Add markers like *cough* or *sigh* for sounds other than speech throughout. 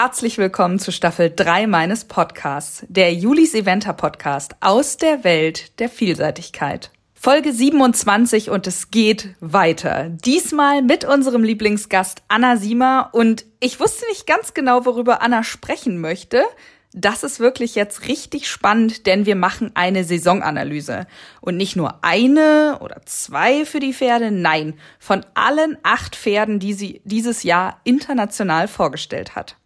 Herzlich willkommen zu Staffel 3 meines Podcasts, der Julis Eventer Podcast aus der Welt der Vielseitigkeit. Folge 27 und es geht weiter. Diesmal mit unserem Lieblingsgast Anna Siemer und ich wusste nicht ganz genau, worüber Anna sprechen möchte. Das ist wirklich jetzt richtig spannend, denn wir machen eine Saisonanalyse. Und nicht nur eine oder zwei für die Pferde, nein, von allen acht Pferden, die sie dieses Jahr international vorgestellt hat.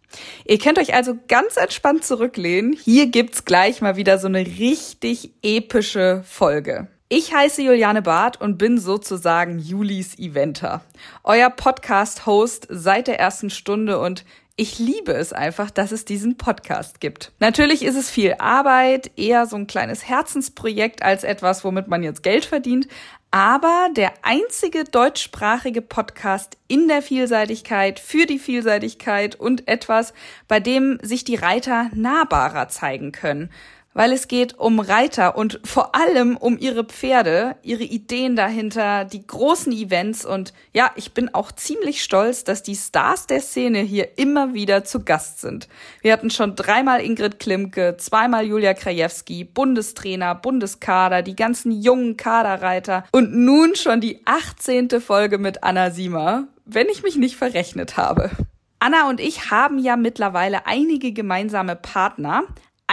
Ihr könnt euch also ganz entspannt zurücklehnen. Hier gibt's gleich mal wieder so eine richtig epische Folge. Ich heiße Juliane Barth und bin sozusagen Julis Eventer. Euer Podcast-Host seit der ersten Stunde und ich liebe es einfach, dass es diesen Podcast gibt. Natürlich ist es viel Arbeit, eher so ein kleines Herzensprojekt als etwas, womit man jetzt Geld verdient, aber der einzige deutschsprachige Podcast in der Vielseitigkeit, für die Vielseitigkeit und etwas, bei dem sich die Reiter nahbarer zeigen können weil es geht um Reiter und vor allem um ihre Pferde, ihre Ideen dahinter, die großen Events und ja, ich bin auch ziemlich stolz, dass die Stars der Szene hier immer wieder zu Gast sind. Wir hatten schon dreimal Ingrid Klimke, zweimal Julia Krajewski, Bundestrainer, Bundeskader, die ganzen jungen Kaderreiter und nun schon die 18. Folge mit Anna Siemer, wenn ich mich nicht verrechnet habe. Anna und ich haben ja mittlerweile einige gemeinsame Partner,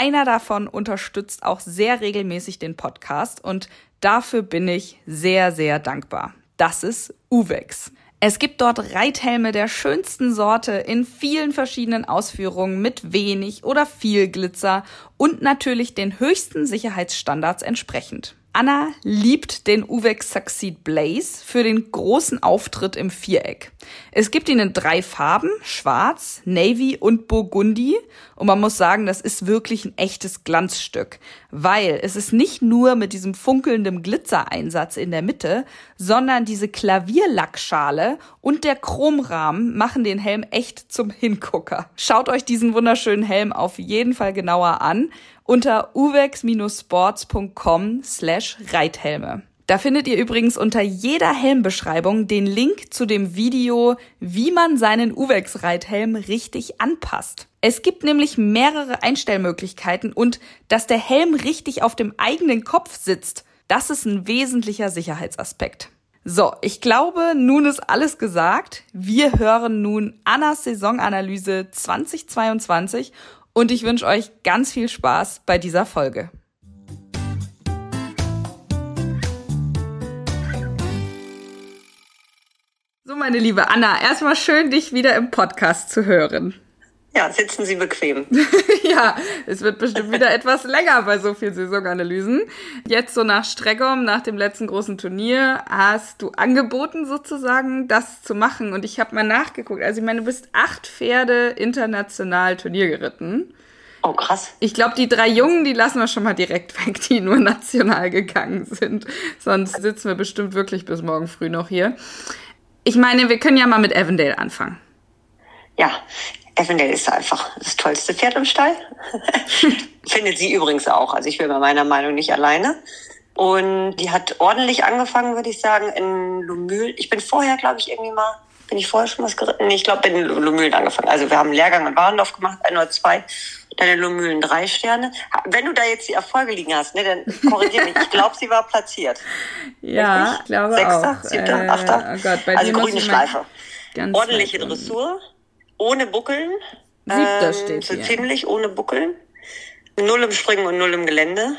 einer davon unterstützt auch sehr regelmäßig den Podcast und dafür bin ich sehr, sehr dankbar. Das ist Uvex. Es gibt dort Reithelme der schönsten Sorte in vielen verschiedenen Ausführungen mit wenig oder viel Glitzer und natürlich den höchsten Sicherheitsstandards entsprechend. Anna liebt den Uvex Succeed Blaze für den großen Auftritt im Viereck. Es gibt ihn in drei Farben, schwarz, navy und burgundi. Und man muss sagen, das ist wirklich ein echtes Glanzstück, weil es ist nicht nur mit diesem funkelnden Glitzereinsatz in der Mitte, sondern diese Klavierlackschale und der Chromrahmen machen den Helm echt zum Hingucker. Schaut euch diesen wunderschönen Helm auf jeden Fall genauer an unter uvex-sports.com slash Reithelme. Da findet ihr übrigens unter jeder Helmbeschreibung den Link zu dem Video, wie man seinen Uvex-Reithelm richtig anpasst. Es gibt nämlich mehrere Einstellmöglichkeiten und dass der Helm richtig auf dem eigenen Kopf sitzt, das ist ein wesentlicher Sicherheitsaspekt. So, ich glaube, nun ist alles gesagt. Wir hören nun Annas Saisonanalyse 2022 und ich wünsche euch ganz viel Spaß bei dieser Folge. So, meine liebe Anna, erstmal schön, dich wieder im Podcast zu hören. Ja, sitzen Sie bequem. *laughs* ja, es wird bestimmt wieder *laughs* etwas länger bei so vielen Saisonanalysen. Jetzt so nach Streckom, nach dem letzten großen Turnier, hast du angeboten sozusagen, das zu machen. Und ich habe mal nachgeguckt. Also ich meine, du bist acht Pferde international Turnier geritten. Oh, krass. Ich glaube, die drei Jungen, die lassen wir schon mal direkt weg, die nur national gegangen sind. Sonst sitzen wir bestimmt wirklich bis morgen früh noch hier. Ich meine, wir können ja mal mit Avondale anfangen. Ja, Avondale ist einfach das tollste Pferd im Stall. *laughs* Findet sie übrigens auch. Also ich bin bei meiner Meinung nicht alleine. Und die hat ordentlich angefangen, würde ich sagen, in Lumül. Ich bin vorher, glaube ich, irgendwie mal, bin ich vorher schon was geritten? Nee, ich glaube, bin in Lumülen angefangen. Also wir haben einen Lehrgang in Warendorf gemacht, ein oder zwei. Dann in Lumülen drei Sterne. Wenn du da jetzt die Erfolge liegen hast, ne, dann korrigiere mich. Ich glaube, sie war platziert. *laughs* Ja, Richtig? ich glaube Sechster, auch. Siebter, äh, Achter. Oh Gott, also grüne Schleife. Ordentliche Dressur ohne Buckeln. Siebter ähm, steht so hier. ziemlich ohne Buckeln. Null im Springen und null im Gelände.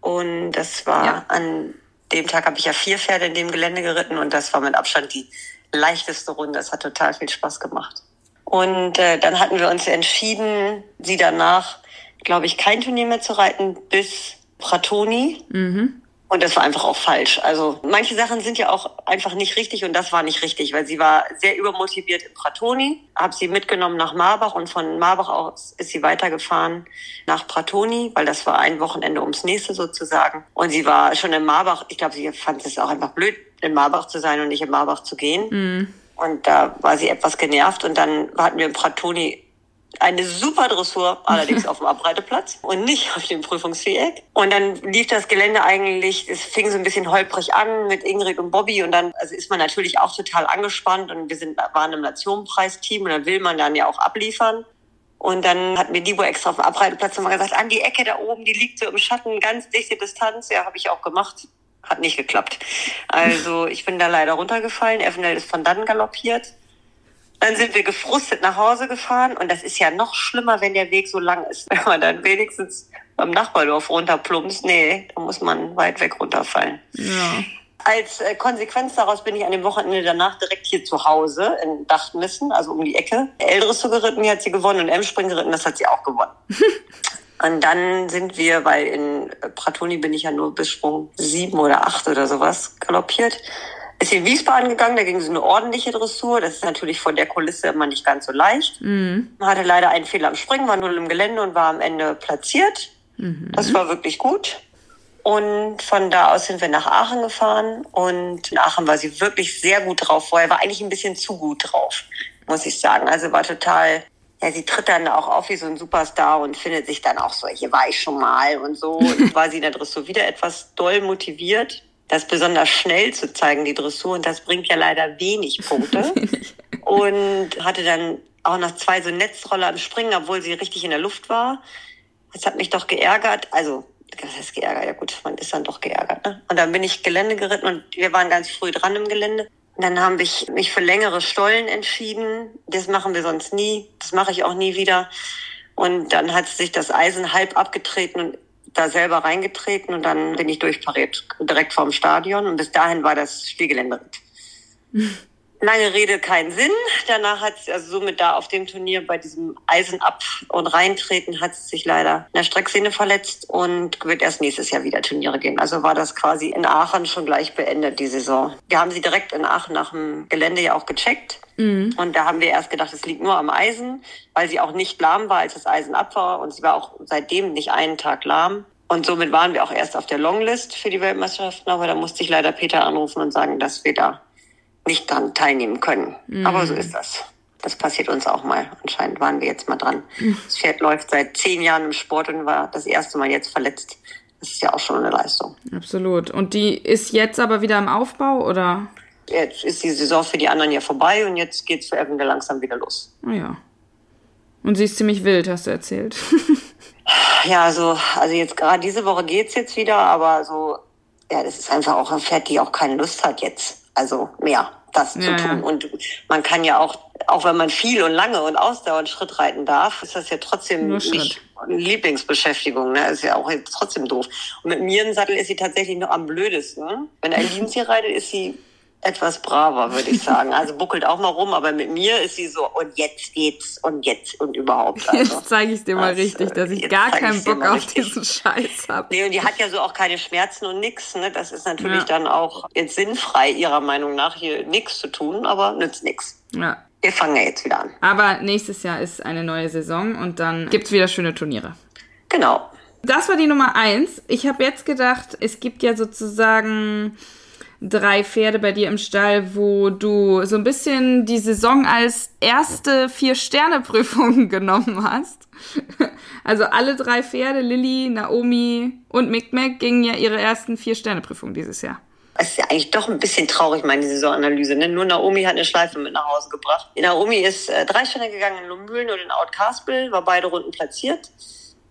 Und das war ja. an dem Tag habe ich ja vier Pferde in dem Gelände geritten und das war mit Abstand die leichteste Runde. Es hat total viel Spaß gemacht. Und äh, dann hatten wir uns entschieden, sie danach, glaube ich, kein Turnier mehr zu reiten bis Pratoni. Mhm. Und das war einfach auch falsch. Also manche Sachen sind ja auch einfach nicht richtig und das war nicht richtig, weil sie war sehr übermotiviert in Pratoni, habe sie mitgenommen nach Marbach und von Marbach aus ist sie weitergefahren nach Pratoni, weil das war ein Wochenende ums nächste sozusagen. Und sie war schon in Marbach, ich glaube, sie fand es auch einfach blöd, in Marbach zu sein und nicht in Marbach zu gehen. Mhm. Und da war sie etwas genervt und dann hatten wir in Pratoni eine super Dressur, *laughs* allerdings auf dem Abreiteplatz und nicht auf dem Prüfungsviereck. Und dann lief das Gelände eigentlich, es fing so ein bisschen holprig an mit Ingrid und Bobby und dann also ist man natürlich auch total angespannt und wir sind, waren im Nationenpreisteam und dann will man dann ja auch abliefern. Und dann hat mir Libo extra auf dem Abreiteplatz nochmal gesagt, an die Ecke da oben, die liegt so im Schatten, ganz dichte Distanz. Ja, habe ich auch gemacht. Hat nicht geklappt. Also ich bin da leider runtergefallen. Evenel ist von dann galoppiert. Dann sind wir gefrustet nach Hause gefahren und das ist ja noch schlimmer, wenn der Weg so lang ist. *laughs* Wenn man dann wenigstens beim Nachbardorf runterplumpst, nee, da muss man weit weg runterfallen. Ja. Als äh, Konsequenz daraus bin ich an dem Wochenende danach direkt hier zu Hause in Dachtmissen, also um die Ecke. Älteres so geritten, die hat sie gewonnen und M-Spring geritten, das hat sie auch gewonnen. *laughs* und dann sind wir, weil in Pratoni bin ich ja nur bis Sprung sieben oder acht oder sowas galoppiert, ist in Wiesbaden gegangen, da ging es eine ordentliche Dressur. Das ist natürlich von der Kulisse immer nicht ganz so leicht. Mhm. Hatte leider einen Fehler am Springen, war null im Gelände und war am Ende platziert. Mhm. Das war wirklich gut. Und von da aus sind wir nach Aachen gefahren und in Aachen war sie wirklich sehr gut drauf. Vorher war eigentlich ein bisschen zu gut drauf, muss ich sagen. Also war total, ja, sie tritt dann auch auf wie so ein Superstar und findet sich dann auch so, hier war ich schon mal und so. *laughs* Und war sie in der Dressur wieder etwas doll motiviert, das besonders schnell zu zeigen, die Dressur. Und das bringt ja leider wenig Punkte. *laughs* und hatte dann auch noch zwei so Netzroller am Springen, obwohl sie richtig in der Luft war. Das hat mich doch geärgert. Also das heißt geärgert, ja gut, man ist dann doch geärgert. Ne? Und dann bin ich Gelände geritten und wir waren ganz früh dran im Gelände. Und dann habe ich mich für längere Stollen entschieden. Das machen wir sonst nie. Das mache ich auch nie wieder. Und dann hat sich das Eisen halb abgetreten und da selber reingetreten und dann bin ich durchpariert, direkt vorm Stadion. Und bis dahin war das Spielgeländeritt. *laughs* Lange Rede, keinen Sinn. Danach hat sie, also somit da auf dem Turnier bei diesem Eisen ab und reintreten, hat sie sich leider in der Strecksehne verletzt und wird erst nächstes Jahr wieder Turniere gehen. Also war das quasi in Aachen schon gleich beendet, die Saison. Wir haben sie direkt in Aachen nach dem Gelände ja auch gecheckt. Mhm. Und da haben wir erst gedacht, es liegt nur am Eisen, weil sie auch nicht lahm war, als das Eisen ab war. Und sie war auch seitdem nicht einen Tag lahm. Und somit waren wir auch erst auf der Longlist für die Weltmeisterschaften. Aber da musste ich leider Peter anrufen und sagen, dass wir da nicht dran teilnehmen können. Mhm. Aber so ist das. Das passiert uns auch mal. Anscheinend waren wir jetzt mal dran. Mhm. Das Pferd läuft seit zehn Jahren im Sport und war das erste Mal jetzt verletzt. Das ist ja auch schon eine Leistung. Absolut. Und die ist jetzt aber wieder im Aufbau, oder? Jetzt ist die Saison für die anderen ja vorbei und jetzt geht's für Evan langsam wieder los. Ah ja. Und sie ist ziemlich wild, hast du erzählt. *laughs* ja, so, also jetzt gerade diese Woche geht's jetzt wieder, aber so, ja, das ist einfach auch ein Pferd, die auch keine Lust hat jetzt also mehr das ja, zu tun. Ja. Und man kann ja auch, auch wenn man viel und lange und ausdauernd Schritt reiten darf, ist das ja trotzdem nicht Lieblingsbeschäftigung. Ne? Ist ja auch jetzt trotzdem doof. Und mit mir im Sattel ist sie tatsächlich noch am blödesten. Wenn ein Dienst hier reitet, ist sie etwas braver, würde ich sagen. Also buckelt auch mal rum, aber mit mir ist sie so, und jetzt geht's und jetzt und überhaupt. Also, jetzt zeige ich dir mal das, richtig, dass ich gar keinen Bock auf richtig. diesen Scheiß habe. Nee, und die hat ja so auch keine Schmerzen und nix. Ne? Das ist natürlich ja. dann auch jetzt sinnfrei, ihrer Meinung nach, hier nichts zu tun, aber nützt nichts. Ja. Wir fangen ja jetzt wieder an. Aber nächstes Jahr ist eine neue Saison und dann gibt's wieder schöne Turniere. Genau. Das war die Nummer eins. Ich habe jetzt gedacht, es gibt ja sozusagen drei Pferde bei dir im Stall, wo du so ein bisschen die Saison als erste Vier-Sterne-Prüfung *laughs* genommen hast. Also alle drei Pferde, Lilly, Naomi und Micmac, gingen ja ihre ersten Vier-Sterne-Prüfungen dieses Jahr. Es ist ja eigentlich doch ein bisschen traurig, meine Saisonanalyse. Ne? Nur Naomi hat eine Schleife mit nach Hause gebracht. Naomi ist äh, drei Sterne gegangen in Lumbühlen und in Out Caspel, war beide Runden platziert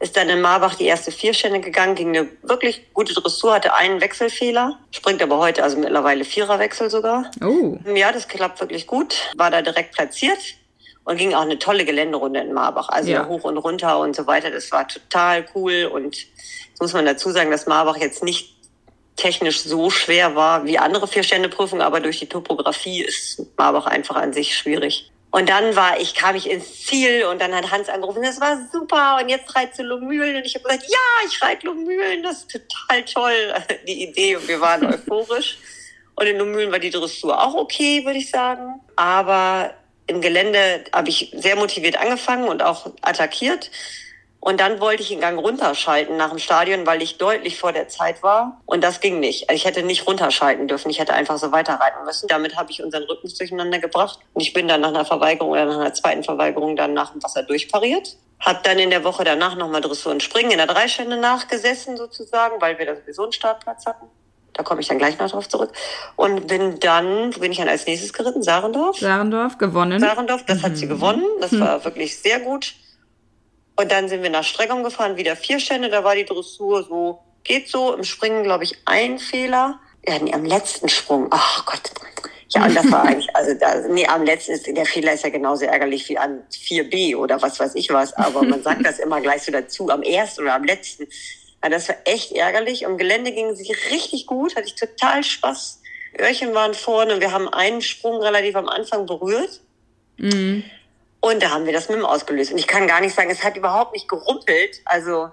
ist dann in Marbach die erste Vierstände gegangen, ging eine wirklich gute Dressur, hatte einen Wechselfehler, springt aber heute also mittlerweile Viererwechsel sogar. Oh. Ja, das klappt wirklich gut, war da direkt platziert und ging auch eine tolle Geländerunde in Marbach, also ja. hoch und runter und so weiter. Das war total cool und muss man dazu sagen, dass Marbach jetzt nicht technisch so schwer war wie andere Vierstände-Prüfungen, aber durch die Topografie ist Marbach einfach an sich schwierig. Und dann war ich, kam ich ins Ziel und dann hat Hans angerufen, das war super und jetzt reitst du Lomühlen und ich habe gesagt, ja, ich reite Lomühlen, das ist total toll, *laughs* die Idee und wir waren *laughs* euphorisch. Und in Lomühlen war die Dressur auch okay, würde ich sagen. Aber im Gelände habe ich sehr motiviert angefangen und auch attackiert. Und dann wollte ich den Gang runterschalten nach dem Stadion, weil ich deutlich vor der Zeit war. Und das ging nicht. Also ich hätte nicht runterschalten dürfen. Ich hätte einfach so weiterreiten müssen. Damit habe ich unseren Rhythmus durcheinander gebracht. Und ich bin dann nach einer Verweigerung oder nach einer zweiten Verweigerung dann nach dem Wasser durchpariert. Hab dann in der Woche danach nochmal Dressur und Springen in der Dreistände nachgesessen sozusagen, weil wir da sowieso einen Startplatz hatten. Da komme ich dann gleich noch drauf zurück. Und bin dann, wo bin ich dann als nächstes geritten? Sarendorf. Sarendorf, gewonnen. Sarendorf, das mhm. hat sie mhm. gewonnen. Das mhm. war wirklich sehr gut. Und dann sind wir nach Streckung gefahren, wieder vier Stände, da war die Dressur so, geht so, im Springen, glaube ich, ein Fehler. Ja, nee, am letzten Sprung, ach Gott. Ja, und das war eigentlich, also da, nee, am letzten ist, der Fehler ist ja genauso ärgerlich wie an 4b oder was weiß ich was, aber man sagt das immer gleich so dazu, am ersten oder am letzten. Ja, das war echt ärgerlich. Am Gelände ging es richtig gut, hatte ich total Spaß. Öhrchen waren vorne, wir haben einen Sprung relativ am Anfang berührt. Mhm. Und da haben wir das mit dem ausgelöst. Und ich kann gar nicht sagen, es hat überhaupt nicht gerumpelt. Also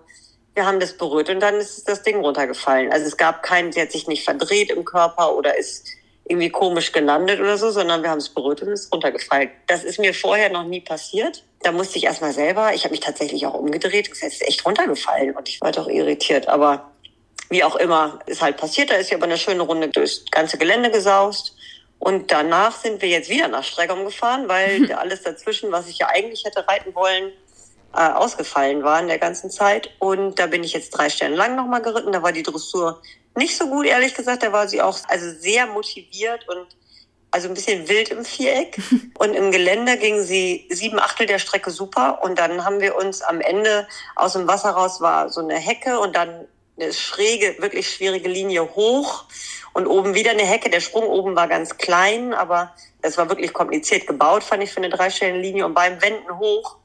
wir haben das berührt und dann ist das Ding runtergefallen. Also es gab keinen, sie hat sich nicht verdreht im Körper oder ist irgendwie komisch gelandet oder so, sondern wir haben es berührt und es ist runtergefallen. Das ist mir vorher noch nie passiert. Da musste ich erstmal selber, ich habe mich tatsächlich auch umgedreht, es ist echt runtergefallen und ich war doch irritiert. Aber wie auch immer, ist halt passiert. Da ist ja aber eine schöne Runde durchs ganze Gelände gesaust. Und danach sind wir jetzt wieder nach Streckung gefahren, weil *laughs* alles dazwischen, was ich ja eigentlich hätte reiten wollen, äh, ausgefallen war in der ganzen Zeit. Und da bin ich jetzt drei Sterne lang nochmal geritten. Da war die Dressur nicht so gut, ehrlich gesagt. Da war sie auch also sehr motiviert und also ein bisschen wild im Viereck. *laughs* Und im Gelände ging sie sieben Achtel der Strecke super. Und dann haben wir uns am Ende aus dem Wasser raus war so eine Hecke und dann eine schräge, wirklich schwierige Linie hoch und oben wieder eine Hecke. Der Sprung oben war ganz klein, aber es war wirklich kompliziert gebaut, fand ich für eine Dreistellenlinie. Und beim Wenden hoch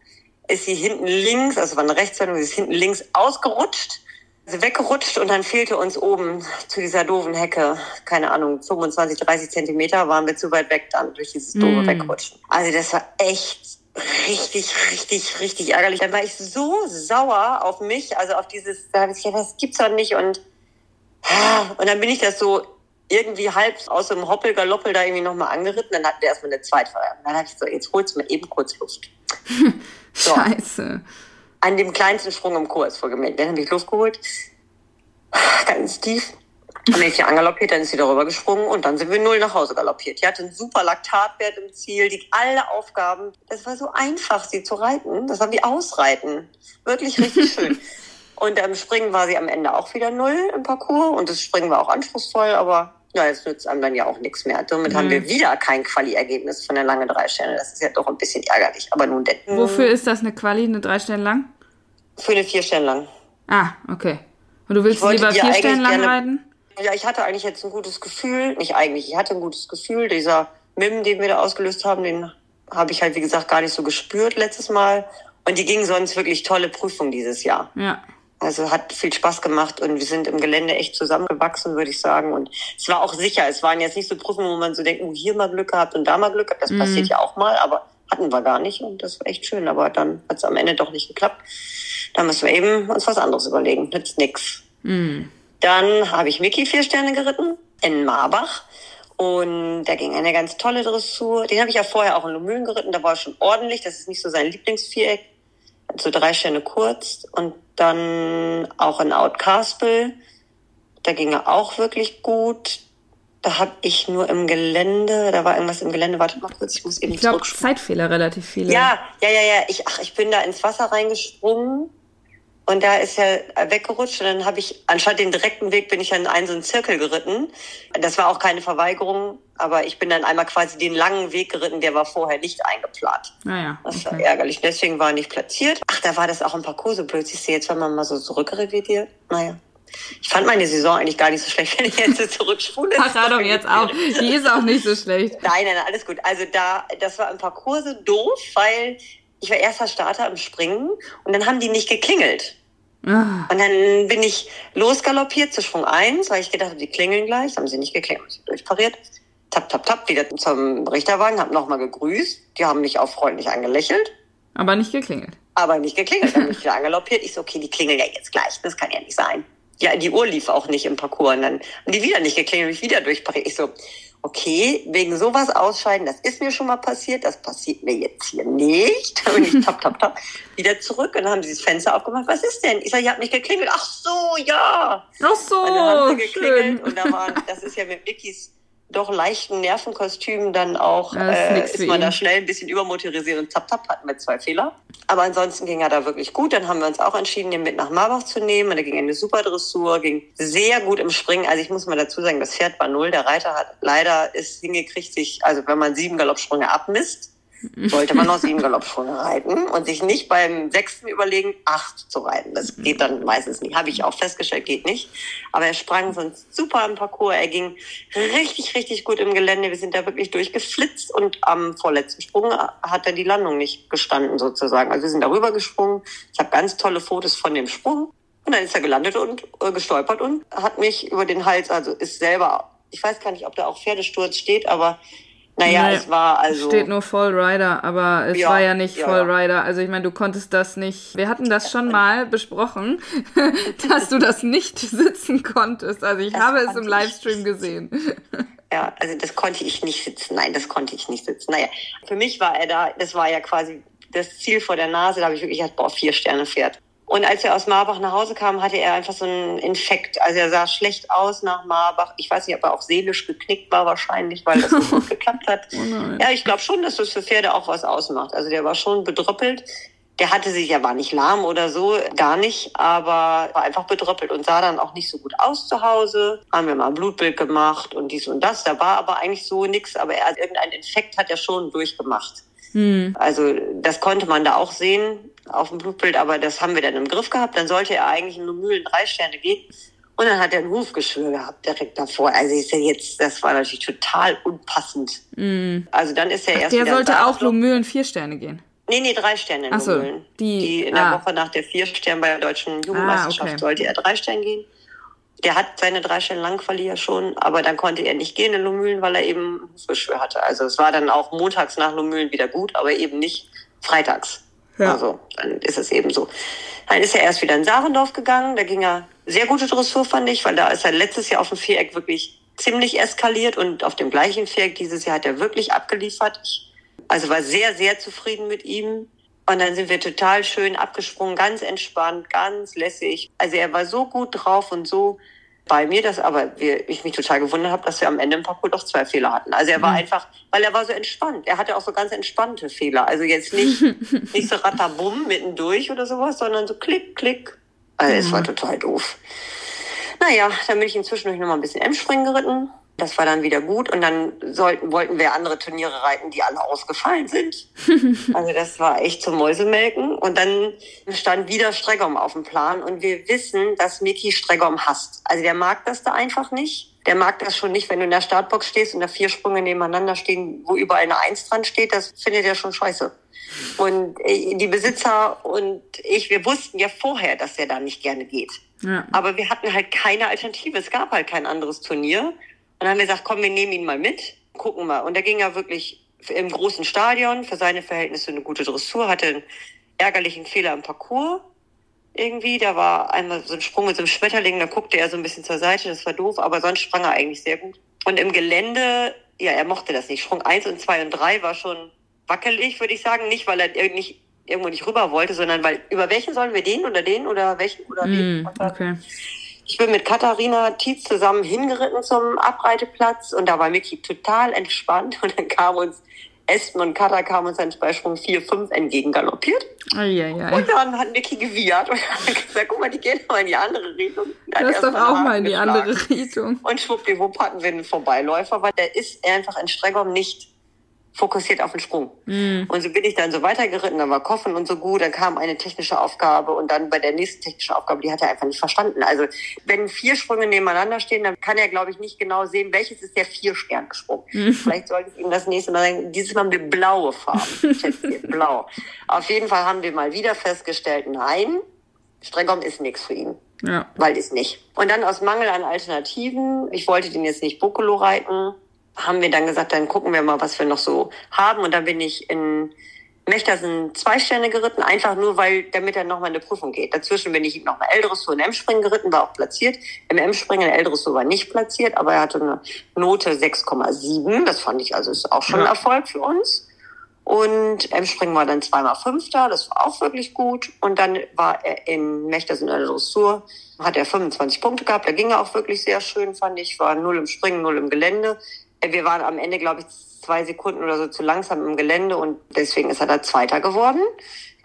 ist sie hinten links, also war eine Rechtswendung, sie ist hinten links ausgerutscht, sie weggerutscht und dann fehlte uns oben zu dieser doofen Hecke, keine Ahnung, 25, 30 Zentimeter, waren wir zu weit weg dann durch dieses doofe mm. Wegrutschen. Also das war echt richtig, richtig, richtig ärgerlich. Dann war ich so sauer auf mich, also auf dieses, da habe ich gedacht, das gibt's doch nicht und und dann bin ich das so irgendwie halb aus dem Hoppelgaloppel da irgendwie nochmal angeritten. Dann hatten wir erstmal eine Zweitfeier. Und dann hatte ich so, jetzt holst du mir eben kurz Luft. *laughs* So. Scheiße. An dem kleinsten Sprung im Kurs vorgemeldet. Dann habe ich Luft geholt. *sighs* Ganz tief. Dann bin ich hier angaloppiert, dann ist sie darüber gesprungen und dann sind wir null nach Hause galoppiert. Die hatte einen super Laktatwert im Ziel, die alle Aufgaben. Das war so einfach, sie zu reiten. Das war wie Ausreiten. Wirklich richtig *laughs* schön. Und im Springen war sie am Ende auch wieder null im Parcours und das Springen war auch anspruchsvoll, aber ja, jetzt nützt einem dann ja auch nichts mehr. Somit mhm. haben wir wieder kein Quali-Ergebnis von der lange drei Sterne. Das ist ja doch ein bisschen ärgerlich. Aber nun denn. Wofür ist das eine Quali, eine drei Sterne lang? Für eine vier Sterne lang. Ah, okay. Und du willst lieber vier Sterne lang gerne, reiten? Ja, ich hatte eigentlich jetzt ein gutes Gefühl. Nicht eigentlich, ich hatte ein gutes Gefühl. Dieser MIM, den wir da ausgelöst haben, den habe ich halt, wie gesagt, gar nicht so gespürt letztes Mal. Und die ging sonst wirklich tolle Prüfung dieses Jahr. Ja. Also hat viel Spaß gemacht und wir sind im Gelände echt zusammengewachsen, würde ich sagen. Und es war auch sicher. Es waren jetzt nicht so Prüfungen, wo man so denkt, oh, hier mal Glück gehabt und da mal Glück gehabt. Das mhm. passiert ja auch mal, aber hatten wir gar nicht. Und das war echt schön. Aber dann hat es am Ende doch nicht geklappt. Da müssen wir eben uns was anderes überlegen. Nützt nix. Mhm. Dann habe ich Mickey vier Sterne geritten in Marbach. Und da ging eine ganz tolle Dressur. Den habe ich ja vorher auch in Lumülen geritten. Da war er schon ordentlich. Das ist nicht so sein Lieblingsviereck so drei Sterne kurz und dann auch in Outcaspel. Da ging er auch wirklich gut. Da habe ich nur im Gelände, da war irgendwas im Gelände, warte mal kurz, ich muss eben Ich glaube, Zeitfehler relativ viele. Ja, ja, ja, ja. Ich, ach, ich bin da ins Wasser reingesprungen und da ist er weggerutscht und dann habe ich, anstatt den direkten Weg, bin ich dann in einen so einen Zirkel geritten. Das war auch keine Verweigerung, aber ich bin dann einmal quasi den langen Weg geritten, der war vorher nicht eingeplant. Naja. Ah, okay. Das war ärgerlich. Deswegen war er nicht platziert. Ach, da war das auch ein Parcours so blöd. Siehst du jetzt, wenn man mal so zurückrevidiert? Naja. Ich fand meine Saison eigentlich gar nicht so schlecht, *laughs* wenn ich jetzt so zurückspule. Ach, doch jetzt auch. Die ist auch nicht so schlecht. Nein, nein, alles gut. Also da, das war im Parcours so doof, weil ich war erster Starter im Springen und dann haben die nicht geklingelt. Ah. Und dann bin ich losgaloppiert zu Schwung 1, weil ich gedacht habe, die klingeln gleich. Das haben sie nicht geklingelt. Durchpariert. Tap, tap, tap, wieder zum Richterwagen, habe nochmal gegrüßt. Die haben mich auch freundlich angelächelt. Aber nicht geklingelt. Aber nicht geklingelt. Dann bin ich wieder angaloppiert. Ich so, okay, die klingeln ja jetzt gleich. Das kann ja nicht sein. Ja, die Uhr lief auch nicht im Parcours. Und dann haben die wieder nicht geklingelt, mich wieder durchpariert. Ich so, okay, wegen sowas ausscheiden, das ist mir schon mal passiert, das passiert mir jetzt hier nicht. *laughs* Da bin ich tap, tap, tap, wieder zurück und dann haben sie das Fenster aufgemacht. Was ist denn? Ich sage, ihr habt nicht geklingelt. Ach so, ja. Ach so, und dann haben sie geklingelt schön. und da waren, das ist ja mit Vickys doch leichten Nervenkostüm dann auch äh, ist man da schnell ein bisschen übermotorisiert und zap zap hatten wir zwei Fehler. Aber ansonsten ging er da wirklich gut. Dann haben wir uns auch entschieden, den mit nach Marbach zu nehmen. Und da ging eine super Dressur, ging sehr gut im Springen. Also ich muss mal dazu sagen, das Pferd war null. Der Reiter hat leider es hingekriegt, sich, also wenn man sieben Galoppsprünge abmisst, sollte man noch sieben Galoppsprünge reiten und sich nicht beim sechsten überlegen, acht zu reiten. Das geht dann meistens nicht. Habe ich auch festgestellt, geht nicht. Aber er sprang sonst super im Parcours. Er ging richtig, richtig gut im Gelände. Wir sind da wirklich durchgeflitzt und am vorletzten Sprung hat er die Landung nicht gestanden sozusagen. Also wir sind darüber gesprungen. Ich habe ganz tolle Fotos von dem Sprung. Und dann ist er gelandet und äh, gestolpert und hat mich über den Hals, also ist selber, ich weiß gar nicht, ob da auch Pferdesturz steht, aber naja, nee, es war also. Steht nur Fall Rider, aber es ja, war ja nicht ja, Fall Rider. Also ich meine, du konntest das nicht. Wir hatten das schon mal besprochen, *laughs* dass du das nicht sitzen konntest. Also ich das habe es im Livestream gesehen. Ja, also das konnte ich nicht sitzen. Nein, das konnte ich nicht sitzen. Naja, für mich war er da, das war ja quasi das Ziel vor der Nase. Da habe ich wirklich gedacht, boah, vier Sterne Pferd. Und als er aus Marbach nach Hause kam, hatte er einfach so einen Infekt. Also er sah schlecht aus nach Marbach. Ich weiß nicht, ob er auch seelisch geknickt war wahrscheinlich, weil das so gut *laughs* geklappt hat. Oh ja, ich glaube schon, dass das für Pferde auch was ausmacht. Also der war schon bedrüppelt. Der hatte sich, er war nicht lahm oder so, gar nicht, aber war einfach bedrüppelt und sah dann auch nicht so gut aus zu Hause. Haben wir mal ein Blutbild gemacht und dies und das. Da war aber eigentlich so nichts, aber er, irgendein Infekt hat er schon durchgemacht. Hm. Also das konnte man da auch sehen auf dem Blutbild, aber das haben wir dann im Griff gehabt. Dann sollte er eigentlich in Mühlen drei Sterne gehen. Und dann hat er ein Hufgeschwür gehabt direkt davor. Also ist er jetzt, das war natürlich total unpassend. Mm. Also dann ist er Ach, erst. Der sollte auch Lumülen vier Sterne gehen. Nee, nee, drei Sterne in Ach so, Die, die in der ah. Woche nach der vier Sterne bei der deutschen Jugendmeisterschaft ah, okay. sollte er drei Sterne gehen. Der hat seine drei Sterne ja schon, aber dann konnte er nicht gehen in Lumülen, weil er eben Hufgeschwür hatte. Also es war dann auch montags nach Lumülen wieder gut, aber eben nicht freitags. Ja. Also dann ist es eben so. Dann ist er erst wieder in Sarendorf gegangen. Da ging er sehr gute Dressur, fand ich, weil da ist er letztes Jahr auf dem Viereck wirklich ziemlich eskaliert und auf dem gleichen Viereck dieses Jahr hat er wirklich abgeliefert. Ich, also war sehr, sehr zufrieden mit ihm. Und dann sind wir total schön abgesprungen, ganz entspannt, ganz lässig. Also er war so gut drauf und so bei mir, dass aber wir, ich mich total gewundert habe, dass wir am Ende im Parcours doch zwei Fehler hatten. Also er war mhm. einfach, weil er war so entspannt. Er hatte auch so ganz entspannte Fehler. Also jetzt nicht, *laughs* nicht so rattabum mittendurch oder sowas, sondern so klick, klick. Also mhm. es war mhm. total doof. Naja, dann bin ich inzwischen noch mal ein bisschen M-Springen geritten. Das war dann wieder gut und dann sollten, wollten wir andere Turniere reiten, die alle ausgefallen sind. *laughs* also das war echt zum Mäusemelken. Und dann stand wieder Stregom auf dem Plan und wir wissen, dass Mickey Stregom hasst. Also der mag das da einfach nicht. Der mag das schon nicht, wenn du in der Startbox stehst und da vier Sprünge nebeneinander stehen, wo überall eine Eins dran steht. Das findet er schon scheiße. Und äh, die Besitzer und ich, wir wussten ja vorher, dass er da nicht gerne geht. Ja. Aber wir hatten halt keine Alternative. Es gab halt kein anderes Turnier. Und dann haben wir gesagt, komm, wir nehmen ihn mal mit, gucken mal. Und da ging er wirklich im großen Stadion, für seine Verhältnisse eine gute Dressur, hatte einen ärgerlichen Fehler im Parcours irgendwie. Da war einmal so ein Sprung mit so einem Schmetterling, da guckte er so ein bisschen zur Seite, das war doof, aber sonst sprang er eigentlich sehr gut. Und im Gelände, ja, er mochte das nicht. Sprung eins und zwei und drei war schon wackelig, würde ich sagen. Nicht, weil er nicht irgendwo nicht rüber wollte, sondern weil, über welchen sollen wir den oder den oder welchen oder den? Mm, okay. Ich bin mit Katharina Tietz zusammen hingeritten zum Abreiteplatz und da war Micky total entspannt und dann kam uns Espen und Katha kamen uns dann bei Sprung 4, 5 entgegengaloppiert. Und dann hat Micky gewiehert und *laughs* hat gesagt, guck mal, die gehen mal in die andere Richtung. Das ist doch auch mal in die andere Richtung. Und schwuppdiwupp hatten wir einen Vorbeiläufer, weil der ist einfach in Stregom nicht fokussiert auf den Sprung. Mhm. Und so bin ich dann so weitergeritten, dann war Koffen und so gut, dann kam eine technische Aufgabe und dann bei der nächsten technischen Aufgabe, die hat er einfach nicht verstanden. Also wenn vier Sprünge nebeneinander stehen, dann kann er, glaube ich, nicht genau sehen, welches ist der vier Stern gesprungen. Mhm. Vielleicht sollte ich ihm das nächste Mal sagen, dieses Mal mit blaue Farbe. *laughs* blau. Auf jeden Fall haben wir mal wieder festgestellt, nein, Stregom ist nichts für ihn. Ja. Weil ist nicht. Und dann aus Mangel an Alternativen, ich wollte den jetzt nicht Bokolo reiten, haben wir dann gesagt, dann gucken wir mal, was wir noch so haben. Und dann bin ich in Mechtersen zwei Sterne geritten, einfach nur, weil, damit er nochmal eine Prüfung geht. Dazwischen bin ich ihm noch eine L-Dressur und M-Springen geritten, war auch platziert. Im M-Springen eine L-Dressur war nicht platziert, aber er hatte eine Note 6,7. Das fand ich also ist auch schon ein Erfolg für uns. Und M-Springen war dann zweimal Fünfter, das war auch wirklich gut. Und dann war er in Mechtersen in der Dressur, hat er 25 Punkte gehabt. Da ging er auch wirklich sehr schön, fand ich. War null im Springen, null im Gelände. Wir waren am Ende, glaube ich, zwei Sekunden oder so zu langsam im Gelände und deswegen ist er da Zweiter geworden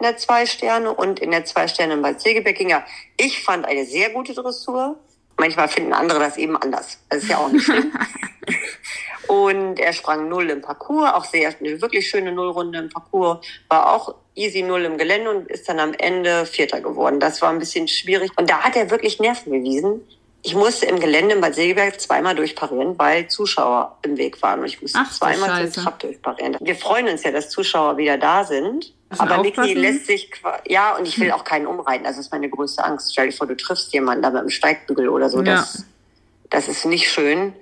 in der Zwei Sterne und in der Zwei Sterne in Bad Segeberg ging er. Ich fand eine sehr gute Dressur. Manchmal finden andere das eben anders. Das ist ja auch nicht schlimm. *laughs* Und er sprang null im Parcours, auch sehr, eine wirklich schöne Nullrunde im Parcours, war auch easy null im Gelände und ist dann am Ende Vierter geworden. Das war ein bisschen schwierig. Und da hat er wirklich Nerven bewiesen. Ich musste im Gelände in Bad Segeberg zweimal durchparieren, weil Zuschauer im Weg waren. Und ich musste Ach, zweimal den Trab durchparieren. Wir freuen uns ja, dass Zuschauer wieder da sind. Aber Niki aufpassen. lässt sich, ja, und ich will auch keinen umreiten. Das ist meine größte Angst. Stell dir vor, du triffst jemanden da mit einem Steigbügel oder so. Ja. Das, das ist nicht schön.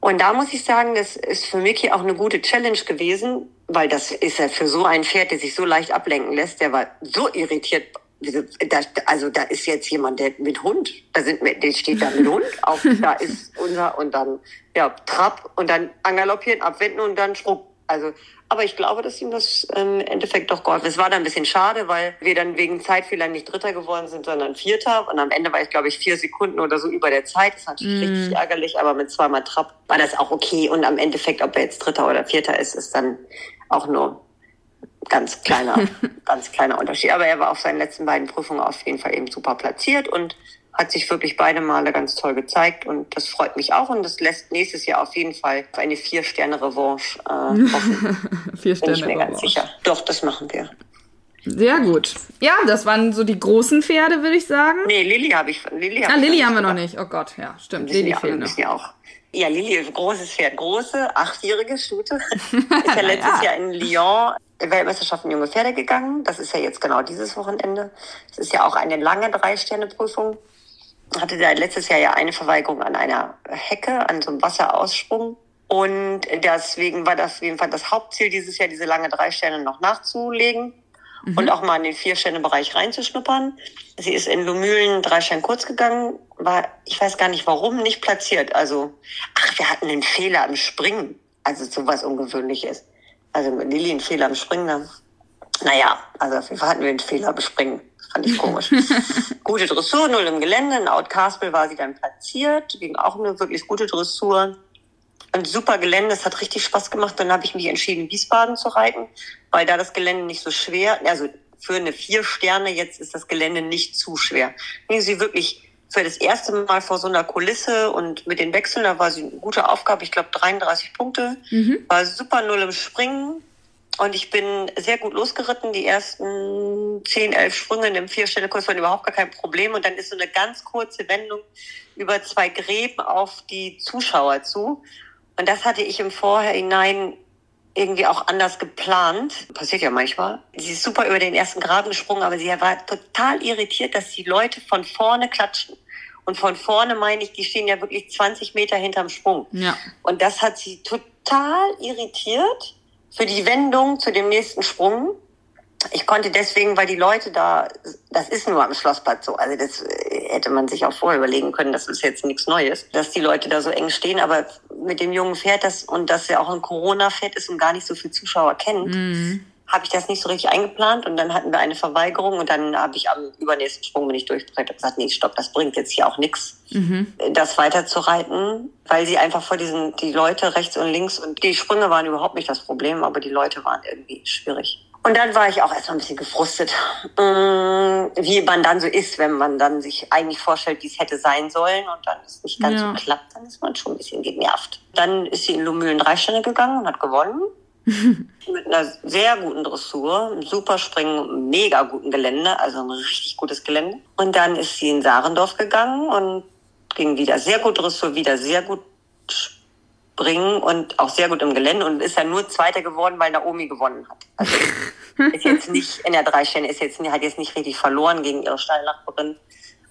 Und da muss ich sagen, das ist für Mickey auch eine gute Challenge gewesen, weil das ist ja für so ein Pferd, der sich so leicht ablenken lässt, der war so irritiert. Da, also da ist jetzt jemand, der mit Hund, da sind, der steht da mit Hund, auf, da *laughs* ist unser und dann ja Trab und dann angaloppieren, abwenden und dann Schrupp. Also, aber ich glaube, dass ihm das im Endeffekt doch geholfen. ist. Es war dann ein bisschen schade, weil wir dann wegen Zeitfehlern nicht Dritter geworden sind, sondern Vierter. Und am Ende war ich, glaube ich, vier Sekunden oder so über der Zeit. Das ist natürlich richtig ärgerlich, aber mit zweimal Trab war das auch okay. Und am Endeffekt, ob er jetzt Dritter oder Vierter ist, ist dann auch nur ganz kleiner, *laughs* ganz kleiner Unterschied. Aber er war auf seinen letzten beiden Prüfungen auf jeden Fall eben super platziert und hat sich wirklich beide Male ganz toll gezeigt und das freut mich auch und das lässt nächstes Jahr auf jeden Fall eine Vier-Sterne-Revanche äh, hoffen, *laughs* Vier bin ich Sterne. mir ganz sicher. Doch, das machen wir. Sehr gut. Ja, das waren so die großen Pferde, würde ich sagen. Nee, Lilly habe ich. Lilly hab Ah, Lilly haben wir noch nicht. Oh Gott, ja, stimmt. Lilly ja, fehlt noch. ja auch. Ja, Lilly großes Pferd. Große, achtjährige Stute. *laughs* ist ja letztes Jahr in Lyon Weltmeisterschaft in junge Pferde gegangen. Das ist ja jetzt genau dieses Wochenende. Das ist ja auch eine lange Drei-Sterne-Prüfung. Hatte da letztes Jahr ja eine Verweigerung an einer Hecke, an so einem Wasseraussprung. Und deswegen war das auf jeden Fall das Hauptziel dieses Jahr, diese lange drei Sterne noch nachzulegen und auch mal in den Vier-Sterne-Bereich reinzuschnuppern. Sie ist in Lumülen drei Sterne kurz gegangen, war, ich weiß gar nicht warum, nicht platziert. Also, ach, wir hatten einen Fehler im Springen. Also sowas Ungewöhnliches. Also mit Lilly einen Fehler im Springen. Dann, naja, also auf jeden Fall hatten wir einen Fehler im Springen. Das fand ich komisch. *laughs* gute Dressur, null im Gelände. In Outcastle war sie dann platziert. Ging auch eine wirklich gute Dressur. Ein super Gelände, es hat richtig Spaß gemacht. Dann habe ich mich entschieden, Wiesbaden zu reiten, weil da das Gelände nicht so schwer, also für eine vier Sterne jetzt ist das Gelände nicht zu schwer. Ging sie wirklich für das erste Mal vor so einer Kulisse und mit den Wechseln, da war sie eine gute Aufgabe, ich glaube 33 Punkte, war super null im Springen. Und ich bin sehr gut losgeritten. Die ersten 10, 11 Sprünge in dem Vierstellekurs waren überhaupt gar kein Problem. Und dann ist so eine ganz kurze Wendung über zwei Gräben auf die Zuschauer zu. Und das hatte ich im Vorhinein irgendwie auch anders geplant. Passiert ja manchmal. Sie ist super über den ersten Graben gesprungen, aber sie war total irritiert, dass die Leute von vorne klatschen. Und von vorne meine ich, die stehen ja wirklich 20 Meter hinterm Sprung. Ja. Und das hat sie total irritiert für die Wendung zu dem nächsten Sprung. Ich konnte deswegen, weil die Leute da, das ist nur am Schlossplatz so, also das äh, hätte man sich auch vorher überlegen können, das ist jetzt nichts Neues, dass die Leute da so eng stehen, aber mit dem jungen Pferd, das und das ja auch ein Corona-Pferd ist und gar nicht so viel Zuschauer kennt, habe ich das nicht so richtig eingeplant. Und dann hatten wir eine Verweigerung und dann habe ich am übernächsten Sprung bin ich durchgebracht und gesagt, nee, stopp, das bringt jetzt hier auch nichts, das weiterzureiten, weil sie einfach vor diesen, die Leute rechts und links und die Sprünge waren überhaupt nicht das Problem, aber die Leute waren irgendwie schwierig. Und dann war ich auch erstmal ein bisschen gefrustet, mm, wie man dann so ist, wenn man dann sich eigentlich vorstellt, wie es hätte sein sollen und dann es nicht ganz Ja. so klappt, dann ist man schon ein bisschen genervt. Dann ist sie in Lumülen drei Sterne gegangen und hat gewonnen. *laughs* Mit einer sehr guten Dressur, einem super Springen, einem mega guten Gelände, also ein richtig gutes Gelände. Und dann ist sie in Sarendorf gegangen und ging wieder sehr gut Dressur, wieder sehr gut springen und auch sehr gut im Gelände und ist dann nur Zweiter geworden, weil Naomi gewonnen hat. Also *laughs* ist jetzt nicht in der Dreisterne, ist jetzt hat jetzt nicht richtig verloren gegen ihre Steilnachbarin.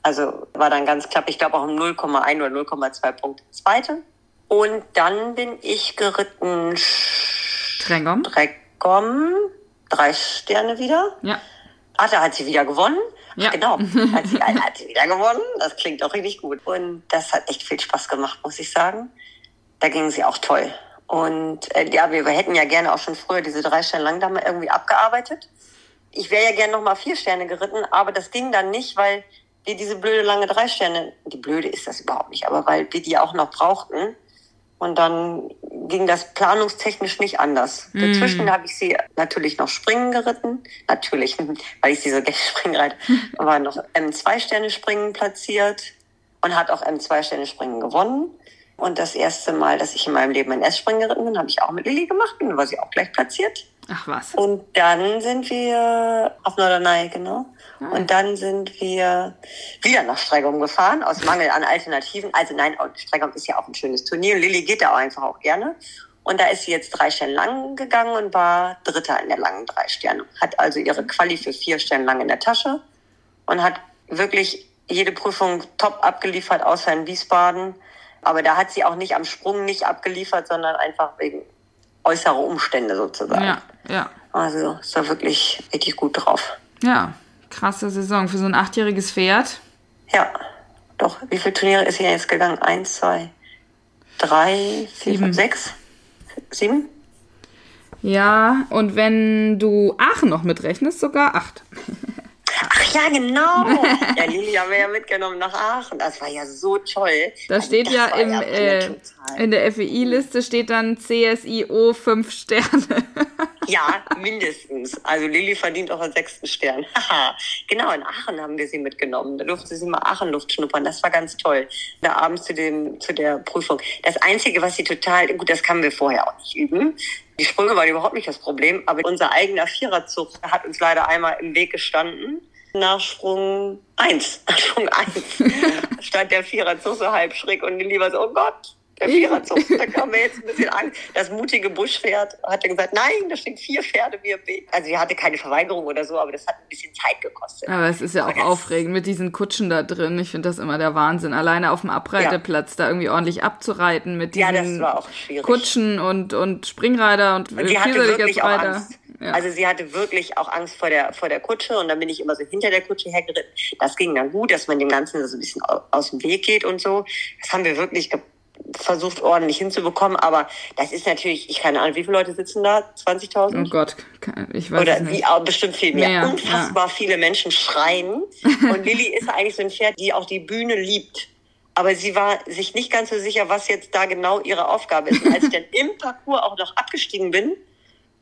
Also war dann ganz knapp, ich glaube auch um 0,1 oder 0,2 Punkte Zweite. Und dann bin ich geritten Trängom. Streckom, drei Sterne wieder. Ja. Ah, da hat sie wieder gewonnen. Ja. Ach, genau. *laughs* Hat sie, hat sie wieder gewonnen. Das klingt auch richtig gut. Und das hat echt viel Spaß gemacht, muss ich sagen. Da ging sie auch toll. Und äh, ja, wir hätten ja gerne auch schon früher diese drei Sterne Langdame irgendwie abgearbeitet. Ich wäre ja gerne nochmal vier Sterne geritten, aber das ging dann nicht, weil wir diese blöde lange drei Sterne, die blöde ist das überhaupt nicht, aber weil wir die auch noch brauchten. Und dann ging das planungstechnisch nicht anders. Dazwischen habe ich sie natürlich noch springen geritten. Natürlich, *laughs* weil ich sie so gerne *laughs* springen reite. War noch M2-Sterne-Springen platziert und hat auch M2-Sterne-Springen gewonnen. Und das erste Mal, dass ich in meinem Leben ein S-Springen geritten bin, habe ich auch mit Lilly gemacht und war sie auch gleich platziert. Ach was. Und dann sind wir auf Norderney, genau. Ah. Und dann sind wir wieder nach Streigom gefahren, aus Mangel an Alternativen. Also nein, Streigom ist ja auch ein schönes Turnier. Lilly geht da auch einfach auch gerne. Und da ist sie jetzt drei Sterne lang gegangen und war Dritter in der langen drei Sterne. Hat also ihre Quali für vier Sterne lang in der Tasche und hat wirklich jede Prüfung top abgeliefert, außer in Wiesbaden. Aber da hat sie auch nicht am Sprung nicht abgeliefert, sondern einfach wegen äußerer Umstände sozusagen. Ja, ja. Also ist da wirklich richtig gut drauf. Ja, krasse Saison für so ein achtjähriges Pferd. Ja, doch. Wie viele Turniere ist sie jetzt gegangen? Eins, zwei, drei, vier, Sieben. fünf, sechs, sieben? Ja, und wenn du Aachen noch mitrechnest, sogar acht. Ach *laughs* ja, genau. Ja, Lili haben wir ja mitgenommen nach Aachen. Das war ja so toll. Da steht Das ja im, ja äh, in der FEI-Liste steht dann CSIO 5 Sterne. *laughs* Ja, mindestens. Also Lilly verdient auch einen sechsten Stern. *laughs* Haha. genau, in Aachen haben wir sie mitgenommen. Da durfte sie mal Aachenluft schnuppern. Das war ganz toll. Da abends zu, dem, zu der Prüfung. Das Einzige, was sie total, gut, das kamen wir vorher auch nicht üben. Die Sprünge waren überhaupt nicht das Problem, aber unser eigener Viererzug hat uns leider einmal im Weg gestanden. Nach Sprung eins, *laughs* nach Sprung eins *laughs* stand der Viererzug so halb schräg und war so, oh Gott, der Viererzug, *laughs* da kam mir jetzt ein bisschen Angst. Das mutige Buschpferd hatte gesagt, nein, da stehen vier Pferde, wir beten. Also sie hatte keine Verweigerung oder so, aber das hat ein bisschen Zeit gekostet. Aber es ist ja auch Aber aufregend mit diesen Kutschen da drin. Ich finde das immer der Wahnsinn. Alleine auf dem Abreiteplatz da irgendwie ordentlich abzureiten mit Ja, diesen schwierig. Kutschen und, und Springreiter und, Und sie hatte wirklich auch. Angst. Ja. Also sie hatte wirklich auch Angst vor der, vor der Kutsche und dann bin ich immer so hinter der Kutsche hergeritten. Das ging dann gut, dass man dem Ganzen so ein bisschen au- aus dem Weg geht und so. Das haben wir wirklich versucht ordentlich hinzubekommen, aber das ist natürlich, ich keine Ahnung, wie viele Leute sitzen da? 20.000? oh Gott, ich weiß Oder nicht. wie auch bestimmt viel mehr. Ja, ja, Unfassbar viele Menschen schreien. *laughs* Und Lilly ist eigentlich so ein Pferd, die auch die Bühne liebt. Aber sie war sich nicht ganz so sicher, was jetzt da genau ihre Aufgabe ist. Und als ich dann im Parcours auch noch abgestiegen bin,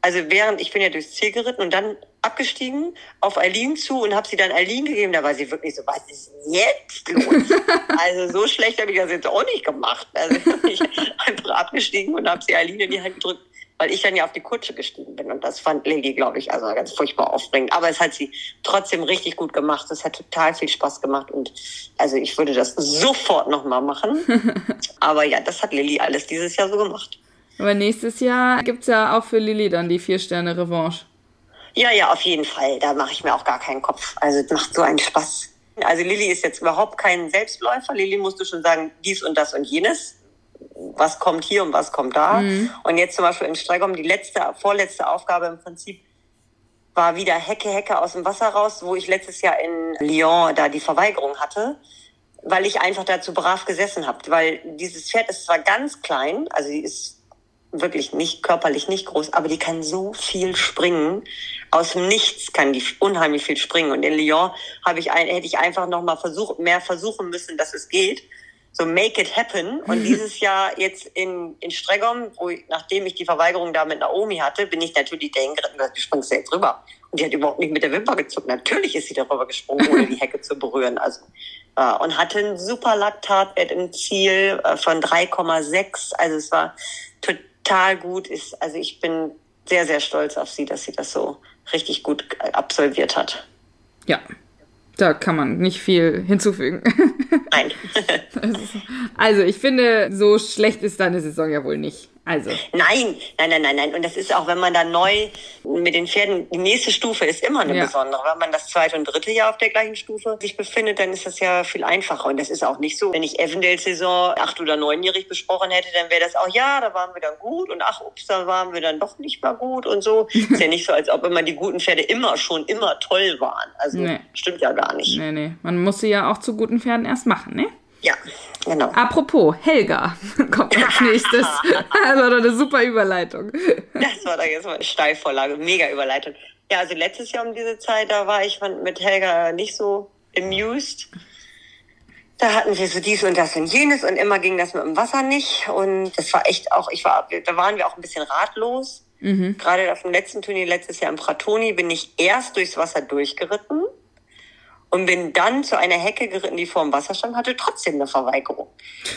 also während ich bin ja durchs Ziel geritten und dann abgestiegen auf Eileen zu und habe sie dann Eileen gegeben, da war sie wirklich so, was ist jetzt los? *laughs* also so schlecht habe ich das jetzt auch nicht gemacht. Also ich *laughs* einfach abgestiegen und habe sie Eileen in die Hand gedrückt, weil ich dann ja auf die Kutsche gestiegen bin und das fand Lilly, glaube ich, also ganz furchtbar aufregend. Aber es hat sie trotzdem richtig gut gemacht. Es hat total viel Spaß gemacht und also ich würde das sofort nochmal machen. *laughs* Aber ja, das hat Lilly alles dieses Jahr so gemacht. Aber nächstes Jahr gibt's ja auch für Lilly dann die Vier-Sterne-Revanche. Ja, ja, auf jeden Fall. Da mache ich mir auch gar keinen Kopf. Also es macht so einen Spaß. Also Lilly ist jetzt überhaupt kein Selbstläufer. Lilly musst du schon sagen, dies und das und jenes. Was kommt hier und was kommt da. Und jetzt zum Beispiel in Streigom, die letzte, vorletzte Aufgabe im Prinzip war wieder Hecke, Hecke aus dem Wasser raus, wo ich letztes Jahr in Lyon da die Verweigerung hatte, weil ich einfach dazu brav gesessen habe. Weil dieses Pferd ist zwar ganz klein, also sie ist wirklich nicht körperlich nicht groß, aber die kann so viel springen. Aus dem Nichts kann die unheimlich viel springen. Und in Lyon habe ich ein, hätte ich einfach noch mal versucht, mehr versuchen müssen, dass es geht. So make it happen. Und *laughs* dieses Jahr jetzt in, in Streggom, wo ich, nachdem ich die Verweigerung da mit Naomi hatte, bin ich natürlich dahin geritten und gesagt, du springst jetzt rüber. Und die hat überhaupt nicht mit der Wimper gezuckt. Natürlich ist sie darüber gesprungen, ohne die Hecke zu berühren. Also, äh, und hatte einen super Laktatwert im Ziel äh, von 3,6. Also es war total gut. Ist, also ich bin sehr, sehr stolz auf sie, dass sie das so richtig gut absolviert hat. Ja, da kann man nicht viel hinzufügen. Nein. *laughs* Also, ich finde, so schlecht ist deine Saison ja wohl nicht. Also, Nein, nein, nein, nein, nein. Und das ist auch, wenn man da neu mit den Pferden, die nächste Stufe ist immer eine Ja. besondere. Wenn man das zweite und dritte Jahr auf der gleichen Stufe sich befindet, dann ist das ja viel einfacher. Und das ist auch nicht so, wenn ich Evendale-Saison acht- oder neunjährig besprochen hätte, dann wäre das auch, ja, da waren wir dann gut und ach, ups, da waren wir dann doch nicht mal gut und so. *laughs* ist ja nicht so, als ob immer die guten Pferde immer schon immer toll waren. Also Nee. stimmt ja gar nicht. nee, nee. Man muss sie ja auch zu guten Pferden erst machen, ne? Ja, genau. Apropos, Helga *laughs* kommt als nächstes. *laughs* Das war doch eine super Überleitung. Das war da jetzt mal eine Steilvorlage, mega Überleitung. Ja, also letztes Jahr um diese Zeit, da war ich mit Helga nicht so amused. Da hatten wir so dies und das und jenes und immer ging das mit dem Wasser nicht. Und das war echt auch, ich war, da waren wir auch ein bisschen ratlos. Gerade auf dem letzten Turnier letztes Jahr im Pratoni bin ich erst durchs Wasser durchgeritten und bin dann zu einer Hecke geritten, die vor dem Wasser stand, hatte trotzdem eine Verweigerung.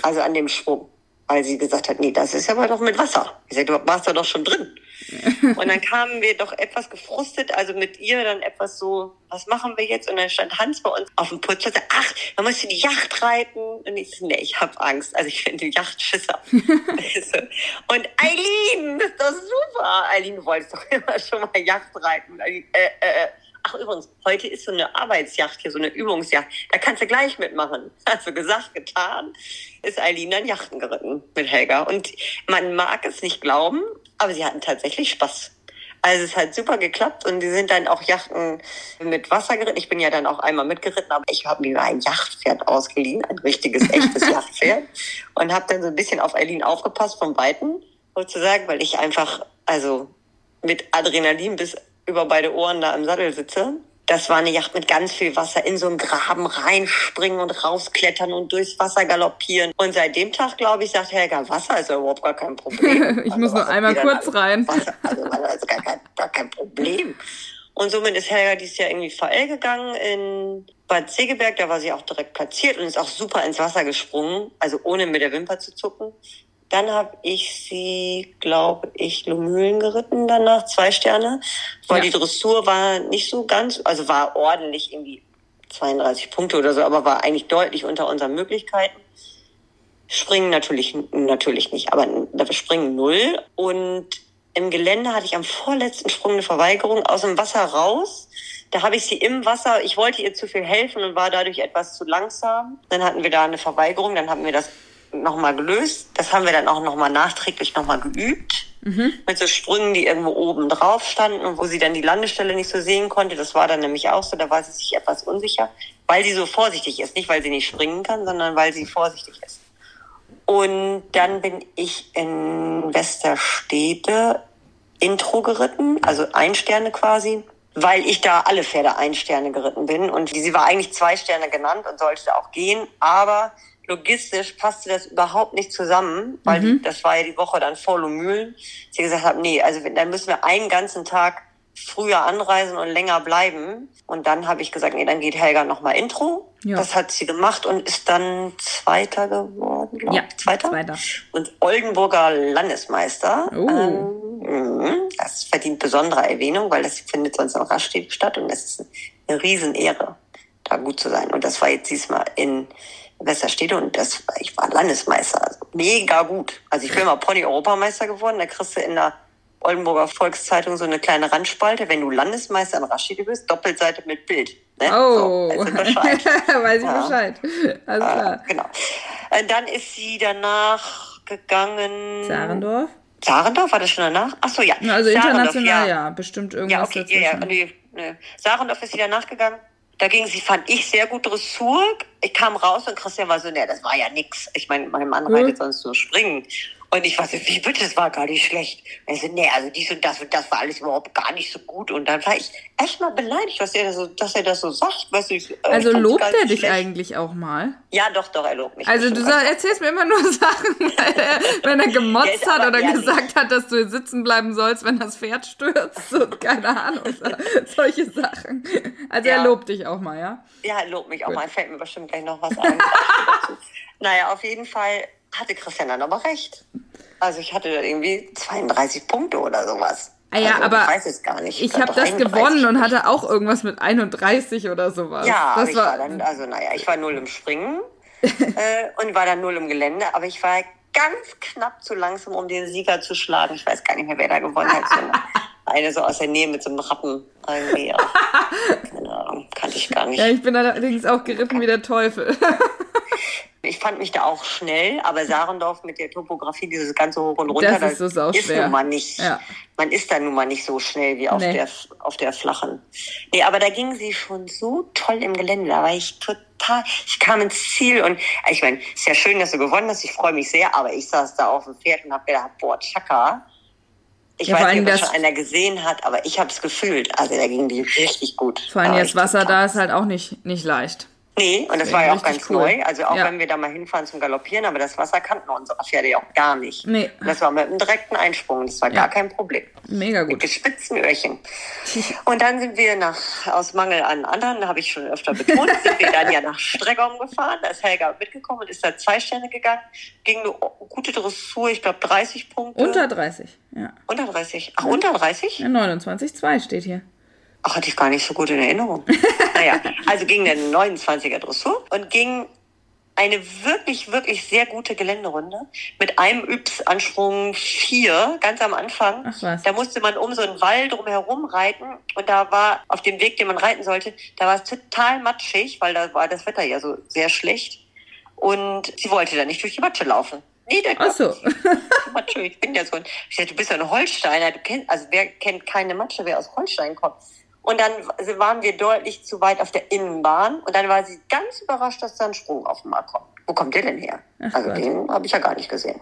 Also an dem Sprung. weil sie gesagt hat, nee, das ist aber doch mit Wasser. Ich sagte, du warst da doch schon drin. *laughs* und dann kamen wir doch etwas gefrustet, also mit ihr dann etwas so, was machen wir jetzt? Und dann stand Hans bei uns auf dem Putz und sagte, ach, man muss die Yacht reiten. Und ich so, nee, ich habe Angst. Also ich bin die Yachtschisser. *laughs* und Eileen, das ist doch super. Eileen, du wolltest doch *laughs* immer schon mal Yacht reiten. Äh, äh, äh. Ach übrigens, heute ist so eine Arbeitsjacht hier, so eine Übungsjacht. Da kannst du gleich mitmachen. *laughs* Also gesagt, getan, ist Eileen dann Yachten geritten mit Helga. Und man mag es nicht glauben, aber sie hatten tatsächlich Spaß. Also es hat super geklappt und die sind dann auch Yachten mit Wasser geritten. Ich bin ja dann auch einmal mitgeritten, aber ich habe mir ein Yachtpferd ausgeliehen, ein richtiges, echtes *laughs* Yachtpferd. Und habe dann so ein bisschen auf Eileen aufgepasst vom Weiten, sozusagen, weil ich einfach, also mit Adrenalin bis über beide Ohren da im Sattel sitze. Das war eine Yacht mit ganz viel Wasser, in so einen Graben reinspringen und rausklettern und durchs Wasser galoppieren. Und seit dem Tag, glaube ich, sagt Helga, Wasser ist ja überhaupt gar kein Problem. *laughs* ich also muss nur einmal kurz rein. Wasser, also Wasser ist gar kein, gar kein Problem. Und somit ist Helga dieses Jahr irgendwie VL gegangen in Bad Segeberg. Da war sie auch direkt platziert und ist auch super ins Wasser gesprungen, also ohne mit der Wimper zu zucken. Dann habe ich sie, glaube ich, Lumülen geritten danach, zwei Sterne. Weil ja. die Dressur war nicht so ganz, also war ordentlich irgendwie 32 Punkte oder so, aber war eigentlich deutlich unter unseren Möglichkeiten. Springen natürlich, natürlich nicht, aber springen null. Und im Gelände hatte ich am vorletzten Sprung eine Verweigerung aus dem Wasser raus. Da habe ich sie im Wasser, ich wollte ihr zu viel helfen und war dadurch etwas zu langsam. Dann hatten wir da eine Verweigerung, dann haben wir das nochmal gelöst. Das haben wir dann auch nochmal nachträglich nochmal geübt. Mhm. Mit so Sprüngen, die irgendwo oben drauf standen und wo sie dann die Landestelle nicht so sehen konnte. Das war dann nämlich auch so, da war sie sich etwas unsicher, weil sie so vorsichtig ist. Nicht, weil sie nicht springen kann, sondern weil sie vorsichtig ist. Und dann bin ich in Westerstede Intro geritten, also ein Sterne quasi, weil ich da alle Pferde ein Sterne geritten bin. Und sie war eigentlich zwei Sterne genannt und sollte auch gehen, aber logistisch passte das überhaupt nicht zusammen, weil mhm. das war ja die Woche dann voll um Mühlen. Sie gesagt hat, nee, also dann müssen wir einen ganzen Tag früher anreisen und länger bleiben. Und dann habe ich gesagt, nee, dann geht Helga nochmal Intro. Ja. Das hat sie gemacht und ist dann Zweiter geworden, glaube ja, ich. Zweiter? Zweiter. Und Oldenburger Landesmeister. Oh. Ähm, mhm. das verdient besondere Erwähnung, weil das findet sonst in Raststätte statt und das ist eine Riesenehre, da gut zu sein. Und das war jetzt diesmal in Westerstede und das, ich war Landesmeister. Also mega gut. Also ich bin mal Pony-Europameister geworden. Da kriegst du in der Oldenburger Volkszeitung so eine kleine Randspalte. Wenn du Landesmeister in Raststätte bist, Doppelseite mit Bild. Ne? Oh, so, Bescheid. *laughs* weiß ich ja. Bescheid. Alles klar. Äh, genau. Äh, dann ist sie danach gegangen. Zarendorf? Zarendorf, war das schon danach? Ach so, ja. Also international, ja. ja. Bestimmt irgendwas ja, okay, Ja, ja, nee, nee. Sarendorf ist sie danach gegangen. Da ging sie, fand ich, sehr gut Dressur. Ich kam raus und Christian war so, ne, das war ja nix. Ich meine, mein Mann reitet hm. sonst nur springen. Und ich war so, wie bitte, das war gar nicht schlecht. Er so, nee, also dies und das und das war alles überhaupt gar nicht so gut. Und dann war ich echt mal beleidigt, was er so, dass er das so sagt. Weißt du, ich, äh, also lobt er dich schlecht. eigentlich auch mal? Ja, doch, doch, er lobt mich. Also du sag, erzählst mir immer nur *laughs* Sachen, er, wenn er gemotzt hat oder gesagt hat, dass du sitzen bleiben sollst, wenn das Pferd stürzt. So, keine Ahnung, solche Sachen. Also ja. er lobt dich auch mal, ja? Ja, er lobt mich auch mal. Fällt mir bestimmt gleich noch was ein. *laughs* naja, auf jeden Fall hatte Christian dann aber recht. Also ich hatte irgendwie 32 Punkte oder sowas. Ah ja, also, aber ich weiß es gar nicht. Ich, ich habe das gewonnen und hatte auch irgendwas mit 31 oder sowas. Ja, das war, war dann, also naja, ich war null im Springen *laughs* äh, und war dann null im Gelände, aber ich war ganz knapp zu langsam, um den Sieger zu schlagen. Ich weiß gar nicht mehr, wer da gewonnen hat. So eine, *laughs* so aus der Nähe mit so einem Rappen irgendwie. *laughs* Keine Ahnung, kannte ich gar nicht. Ja, ich bin allerdings auch geritten wie der Teufel. Ich fand mich da auch schnell, aber Sarendorf mit der Topografie, dieses ganze hoch und runter, das ist, so ist nun mal nicht. Ja. Man ist da nun mal nicht so schnell wie auf nee. der auf der flachen. Nee, aber da ging sie schon so toll im Gelände. Da war ich total. Ich kam ins Ziel und ich meine, ist ja schön, dass du gewonnen hast. Ich freue mich sehr, aber ich saß da auf dem Pferd und habe gedacht, boah, Chaka. Ich ja, weiß nicht, ob das schon einer gesehen hat, aber ich habe es gefühlt. Also da ging die richtig gut. Vor allem jetzt Wasser da ist halt auch nicht nicht leicht. Nee, und das war ja auch ganz cool. neu. Also auch ja. wenn wir da mal hinfahren zum Galoppieren, aber das Wasser kannten unsere Pferde ja auch gar nicht. Nee. Und das war mit einem direkten Einsprung. Das war ja. gar kein Problem. Mega gut. Mit gespitzten Öhrchen. *laughs* Und dann sind wir nach, aus Mangel an anderen, habe ich schon öfter betont, sind wir dann ja nach Streckung gefahren. Da ist Helga mitgekommen und ist da zwei Sterne gegangen. Ging eine gute Dressur, ich glaube 30 Punkte. Unter 30, ja. Unter 30. Ach, unter 30? Ja, 29,2 steht hier. Ach, hatte ich gar nicht so gut in Erinnerung. *laughs* naja, also ging der 29er Dressur und ging eine wirklich, wirklich sehr gute Geländerunde mit einem Yps-Ansprung 4 ganz am Anfang. Ach was. Da musste man um so einen Wall drumherum reiten und da war auf dem Weg, den man reiten sollte, da war es total matschig, weil da war das Wetter ja so sehr schlecht. Und sie wollte da nicht durch die Matsche laufen. Nee, der Ach so. *laughs* Matsche, ich bin ja so ein, ich sag, du bist ja ein Holsteiner, du kennst, also wer kennt keine Matsche, wer aus Holstein kommt? Und dann waren wir deutlich zu weit auf der Innenbahn. Und dann war sie ganz überrascht, dass da ein Sprung auf Markt kommt. Wo kommt der denn her? Ach also Gott. den habe ich ja gar nicht gesehen.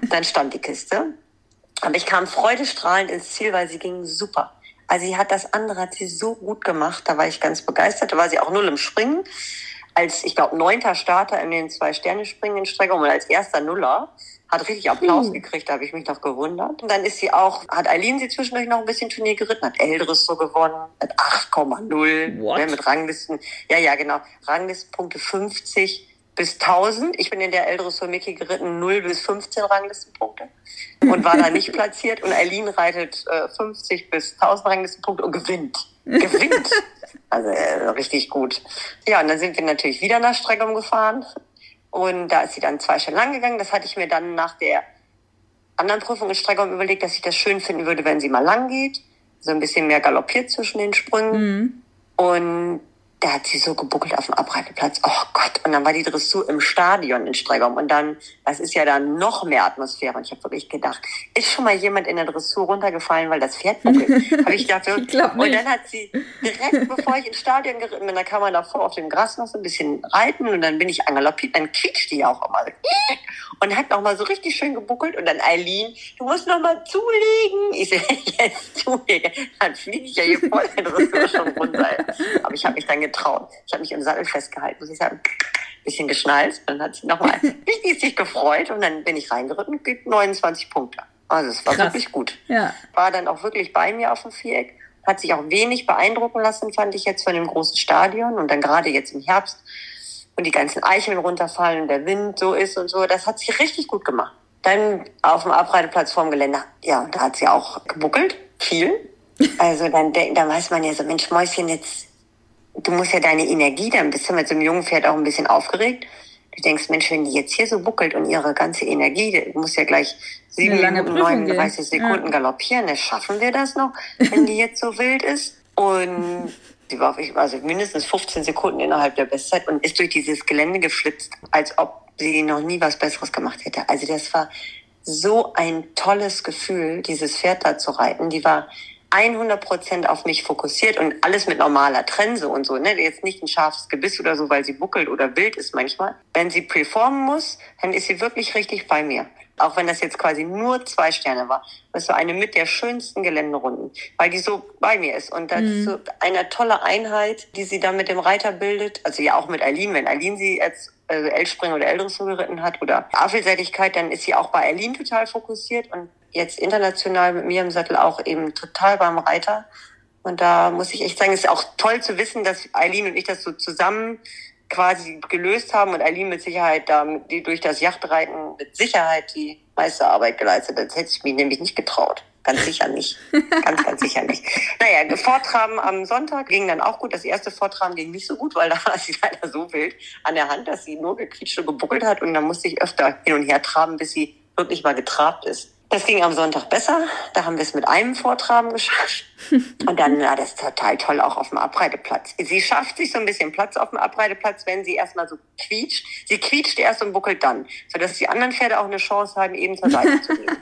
*laughs* dann stand die Kiste. Aber ich kam freudestrahlend ins Ziel, weil sie ging super. Also sie hat das andere, hat sie so gut gemacht. Da war ich ganz begeistert. Da war sie auch null im Springen. Als, ich glaube, neunter Starter in den Zwei-Sterne-Springen in Strecke und als erster Nuller hat richtig Applaus gekriegt, da habe ich mich noch gewundert. Und dann ist sie auch, hat Eileen sie zwischendurch noch ein bisschen Turnier geritten, hat Älteres so gewonnen, hat 8,0 ne, mit Ranglisten, ja, ja, genau, Ranglistenpunkte 50 bis 1000. Ich bin in der so Mickey geritten, 0 bis 15 Ranglistenpunkte und war da nicht platziert. Und Eileen reitet äh, 50 bis 1000 Ranglistenpunkte und gewinnt. Gewinnt. *laughs* Also äh, richtig gut. Ja, und dann sind wir natürlich wieder nach Streckum gefahren und da ist sie dann zwei Stunden lang gegangen. Das hatte ich mir dann nach der anderen Prüfung in Streckung überlegt, dass ich das schön finden würde, wenn sie mal lang geht. So ein bisschen mehr galoppiert zwischen den Sprüngen. Mhm. Und da hat sie so gebuckelt auf dem Abreiteplatz. Oh Gott. Und dann war die Dressur im Stadion in Stregom. Und dann, das ist ja dann noch mehr Atmosphäre. Und ich habe wirklich gedacht, ist schon mal jemand in der Dressur runtergefallen, weil das Pferd buckelt? *laughs* habe ich gedacht, ich glaub nicht. und dann hat sie direkt, bevor ich ins Stadion geritten bin, da kann man davor auf dem Gras noch so ein bisschen reiten. Und dann bin ich angaloppiert. Dann quietscht die auch immer. Und hat noch mal so richtig schön gebuckelt. Und dann Eileen, du musst noch mal zulegen. Ich so, *laughs* jetzt zulege. Dann fliege ich ja hier voll in der Dressur schon runter. Aber ich habe mich dann getraut getraut. Ich habe mich im Sattel festgehalten, muss ich sagen, bisschen geschnallt. Dann hat sie nochmal *laughs* richtig sich gefreut und dann bin ich reingeritten und gibt 29 Punkte. Also es war Krass. wirklich gut. Ja. War dann auch wirklich bei mir auf dem Viereck. Hat sich auch wenig beeindrucken lassen, fand ich jetzt von dem großen Stadion. Und dann gerade jetzt im Herbst, und die ganzen Eicheln runterfallen und der Wind so ist und so, das hat sie richtig gut gemacht. Dann auf dem Abreiteplatz vorm Geländer, ja, da hat sie auch gebuckelt, viel. *laughs* Also dann, dann weiß man ja so, Mensch, Mäuschen, jetzt du musst ja deine Energie, dann bist du mit so einem jungen Pferd auch ein bisschen aufgeregt. Du denkst, Mensch, wenn die jetzt hier so buckelt und ihre ganze Energie, die muss ja gleich sieben Minuten, 39 Sekunden ja. galoppieren, dann schaffen wir das noch, wenn die jetzt so wild ist. Und sie war also mindestens 15 Sekunden innerhalb der Bestzeit und ist durch dieses Gelände geflitzt, als ob sie noch nie was Besseres gemacht hätte. Also das war so ein tolles Gefühl, dieses Pferd da zu reiten. Die war 100 Prozent auf mich fokussiert und alles mit normaler Trense und so, ne? Jetzt nicht ein scharfes Gebiss oder so, weil sie buckelt oder wild ist manchmal. Wenn sie performen muss, dann ist sie wirklich richtig bei mir. Auch wenn das jetzt quasi nur zwei Sterne war. Das war eine mit der schönsten Geländerunden, weil die so bei mir ist. Und das mhm. ist so eine tolle Einheit, die sie da mit dem Reiter bildet. Also ja auch mit Eileen, wenn Eileen sie als also L-Springen oder L-Dressur geritten hat oder Affelseitigkeit, dann ist sie auch bei Eileen total fokussiert und jetzt international mit mir im Sattel auch eben total beim Reiter. Und da muss ich echt sagen, es ist auch toll zu wissen, dass Eileen und ich das so zusammen quasi gelöst haben und Eileen mit Sicherheit da die durch das Yachtreiten mit Sicherheit die meiste Arbeit geleistet. Das hätte ich mich nämlich nicht getraut. Ganz sicher nicht. Ganz, ganz sicher nicht. Naja, Vortraben am Sonntag ging dann auch gut. Das erste Vortraben ging nicht so gut, weil da war sie leider so wild an der Hand, dass sie nur gequietscht und gebuckelt hat. Und dann musste ich öfter hin und her traben, bis sie wirklich mal getrabt ist. Das ging am Sonntag besser. Da haben wir es mit einem Vortraben geschafft. *laughs* Und dann war das total toll auch auf dem Abreiteplatz. Sie schafft sich so ein bisschen Platz auf dem Abreiteplatz, wenn sie erstmal so quietscht. Sie quietscht erst und buckelt dann, sodass die anderen Pferde auch eine Chance haben, eben zur Seite zu gehen. *laughs*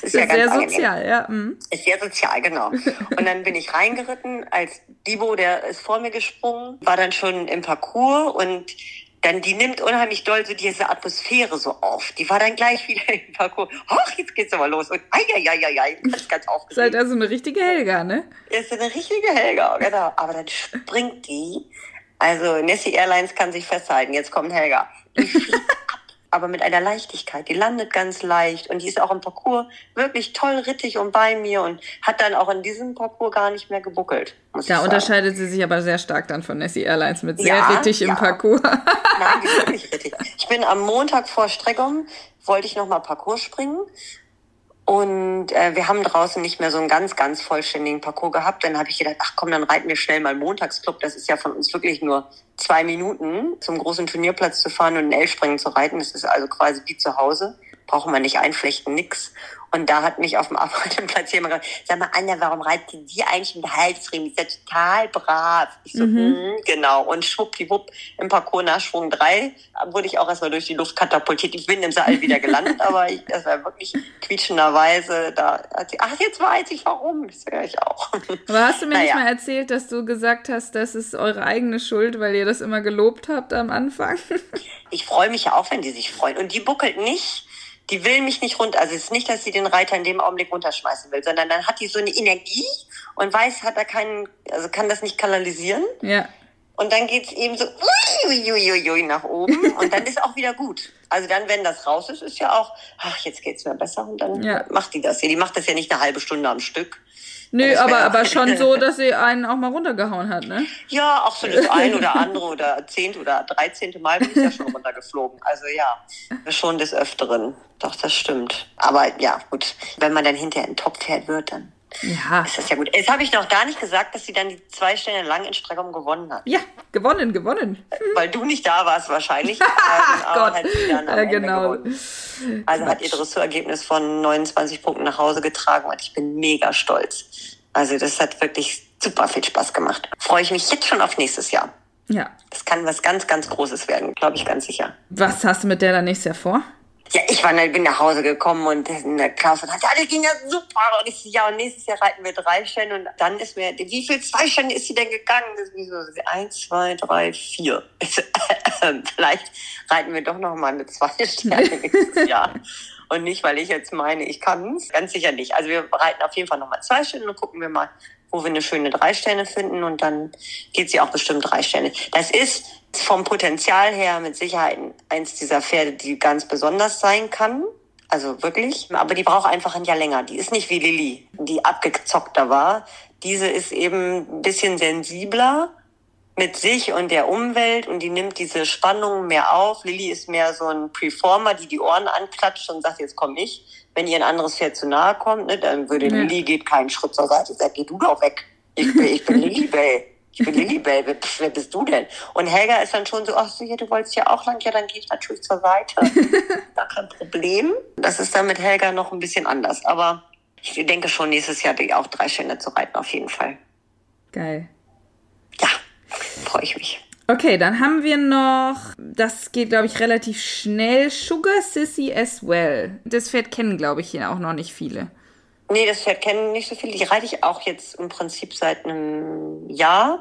Das ist, ja ganz sehr angenehm. sozial, ja. Mhm. Ist sehr sozial, genau. Und dann bin ich reingeritten, als Dibo, der ist vor mir gesprungen, war dann schon im Parcours und dann die nimmt unheimlich doll so diese Atmosphäre so auf. Die war dann gleich wieder *laughs* im Parcours. Ach, jetzt geht's aber los. Und ai, ai, ai, ai, ai ganz, ganz aufgeregt. *laughs* Ist halt also eine richtige Helga, ne? Ist eine richtige Helga, genau. Aber dann springt die Also Nessie Airlines kann sich festhalten. Jetzt kommt Helga. *laughs* Aber mit einer Leichtigkeit. Die landet ganz leicht und die ist auch im Parcours wirklich toll rittig und bei mir und hat dann auch in diesem Parcours gar nicht mehr gebuckelt. Da unterscheidet sie sich aber sehr stark dann von Nessie Airlines mit sehr ja, rittig im ja. Parcours. Nein, die ist wirklich rittig. Ich bin am Montag vor Streckung, wollte ich noch mal Parcours springen und äh, wir haben draußen nicht mehr so einen ganz, ganz vollständigen Parcours gehabt. Dann habe ich gedacht, ach komm, dann reiten wir schnell mal Montagsclub. Das ist ja von uns wirklich nur zwei Minuten zum großen Turnierplatz zu fahren und ein L-Springen zu reiten. Das ist also quasi wie zu Hause. Brauchen wir nicht einflechten, nix. Und da hat mich auf dem *laughs* Arbeitsplatz jemand gesagt, sag mal, Anja, warum reitet die eigentlich mit Halsriemen? Die ist ja total brav. Ich so, mhm. Hm, genau. Und schwuppdiwupp im Parcours nach Schwung 3 wurde ich auch erstmal durch die Luft katapultiert. Ich bin im Saal wieder gelandet, *laughs* aber ich, das war wirklich quietschenderweise da. Ach, jetzt weiß ich warum. Das höre ich auch. Aber hast du mir naja. nicht mal erzählt, dass du gesagt hast, das ist eure eigene Schuld, weil ihr das immer gelobt habt am Anfang? Ich freue mich ja auch, wenn die sich freuen. Und die buckelt nicht die will mich nicht runter. Also es ist nicht, dass sie den Reiter in dem Augenblick runterschmeißen will, sondern dann hat die so eine Energie und weiß, hat er keinen, also kann das nicht kanalisieren. Ja. Und dann geht's eben so uiuiuiui nach oben und dann ist auch wieder gut. Also dann, wenn das raus ist, ist ja auch, ach, jetzt geht's mir besser und dann ja. macht die das hier. Die macht das ja nicht eine halbe Stunde am Stück. Nö, aber, aber schon *laughs* so, dass sie einen auch mal runtergehauen hat, ne? Ja, auch so das ein oder andere oder zehnte oder dreizehnte Mal bin ich ja schon runtergeflogen. Also ja, schon des Öfteren. Doch, das stimmt. Aber ja, gut, wenn man dann hinterher in den Top fährt wird, dann ja. Ist das ja gut. Jetzt habe ich noch gar nicht gesagt, dass sie dann die zwei Sterne lang in Streckung gewonnen hat. Ja, gewonnen, gewonnen. Weil du nicht da warst wahrscheinlich. *laughs* Ach Gott. Hat sie dann am ja, genau. Also hat ihr Dressurergebnis von 29 Punkten nach Hause getragen und ich bin mega stolz. Also das hat wirklich super viel Spaß gemacht. Freue ich mich jetzt schon auf nächstes Jahr. Ja. Das kann was ganz, ganz Großes werden, glaube ich ganz sicher. Was hast du mit der dann nächstes Jahr vor? Ja, ich war, bin nach Hause gekommen und der Klaus hat gesagt, ja, das ging ja super. Und ich ja, und nächstes Jahr reiten wir drei Stände. Und dann ist mir, wie viel zwei Stände ist sie denn gegangen? Das ist so, eins, zwei, drei, vier. *laughs* *laughs* Vielleicht reiten wir doch noch mal eine zwei Sterne nächstes *laughs* Jahr. Und nicht, weil ich jetzt meine, ich kann es. Ganz sicher nicht. Also wir reiten auf jeden Fall noch mal zwei Stände und gucken wir mal, wo wir eine schöne drei Sterne finden. Und dann geht sie auch bestimmt drei Stände. Das ist vom Potenzial her mit Sicherheit eins dieser Pferde, die ganz besonders sein kann. Also wirklich. Aber die braucht einfach ein Jahr länger. Die ist nicht wie Lilly, die abgezockter war. Diese ist eben ein bisschen sensibler mit sich und der Umwelt und die nimmt diese Spannung mehr auf. Lilly ist mehr so ein Preformer, die die Ohren anklatscht und sagt, jetzt komm ich. Wenn ihr ein anderes Pferd zu nahe kommt, ne, dann würde ja. Lilly geht keinen Schritt zur Seite, sagt, geh du doch weg. Ich bin, ich bin Lilly Bay. Ich bin Lilibell, wer, wer bist du denn? Und Helga ist dann schon so, ach so, ja, du wolltest ja auch lang, ja, dann gehe ich natürlich zur Seite. *laughs* Gar kein Problem. Das ist dann mit Helga noch ein bisschen anders. Aber ich denke schon, nächstes Jahr auch drei Stände zu reiten, auf jeden Fall. Geil. Ja, freue ich mich. Okay, dann haben wir noch, das geht, glaube ich, relativ schnell, Sugar Sissy as well. Das Pferd kennen, glaube ich, hier auch noch nicht viele. Nee, das Pferd kennen nicht so viele. Die reite ich auch jetzt im Prinzip seit einem Jahr.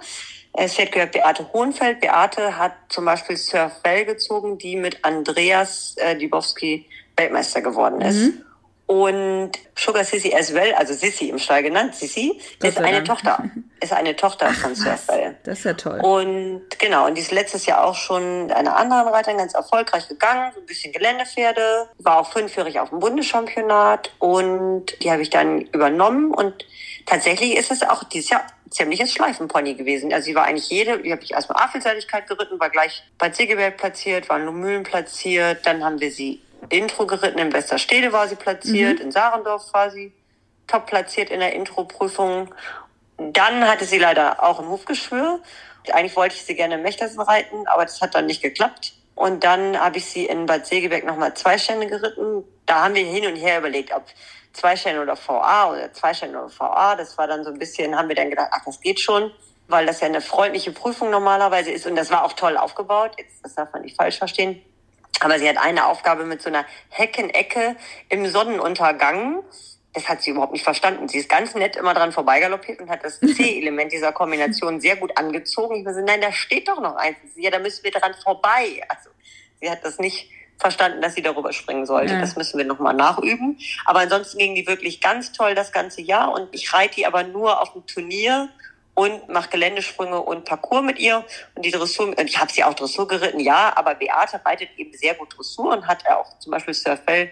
Das Pferd gehört Beate Hohenfeld. Beate hat zum Beispiel Surf Bell gezogen, die mit Andreas äh, Dibowski Weltmeister geworden ist. Mhm. Und Sugar Sissy as well, also Sissy im Stall genannt, Sissy, ist eine Tochter. *laughs* Ist eine Tochter Ach, von Surfball. Das ist ja toll. Und genau, und die ist letztes Jahr auch schon einer anderen Reiterin ganz erfolgreich gegangen, so ein bisschen Geländepferde, war auch fünfjährig auf dem Bundeschampionat und die habe ich dann übernommen und tatsächlich ist es auch dieses Jahr ziemliches Schleifenpony gewesen. Also sie war eigentlich jede, die habe ich erstmal Affelseitigkeit geritten, war gleich bei Ziegeberg platziert, war in Lumülen platziert, dann haben wir sie Intro geritten. In Westerstede war sie platziert, mhm. in Sarendorf war sie top platziert in der Intro-Prüfung. Dann hatte sie leider auch ein Hufgeschwür. Eigentlich wollte ich sie gerne im Mechtersen reiten, aber das hat dann nicht geklappt. Und dann habe ich sie in Bad Segeberg nochmal zwei Stände geritten. Da haben wir hin und her überlegt, ob zwei Stände oder VA oder zwei Stände oder VA. Das war dann so ein bisschen, haben wir dann gedacht, ach, das geht schon, weil das ja eine freundliche Prüfung normalerweise ist. Und das war auch toll aufgebaut. Jetzt, das darf man nicht falsch verstehen. Aber sie hat eine Aufgabe mit so einer Heckenecke im Sonnenuntergang. Das hat sie überhaupt nicht verstanden. Sie ist ganz nett immer dran vorbeigaloppiert und hat das *laughs* C-Element dieser Kombination sehr gut angezogen. Ich so, nein, da steht doch noch eins. Ja, da müssen wir dran vorbei. Also, sie hat das nicht verstanden, dass sie darüber springen sollte. Ja. Das müssen wir nochmal nachüben. Aber ansonsten ging die wirklich ganz toll das ganze Jahr und ich reite die aber nur auf dem Turnier und mache Geländesprünge und Parcours mit ihr. Und die Dressur, und ich habe sie auch Dressur geritten, ja, aber Beate reitet eben sehr gut Dressur und hat auch zum Beispiel Surfell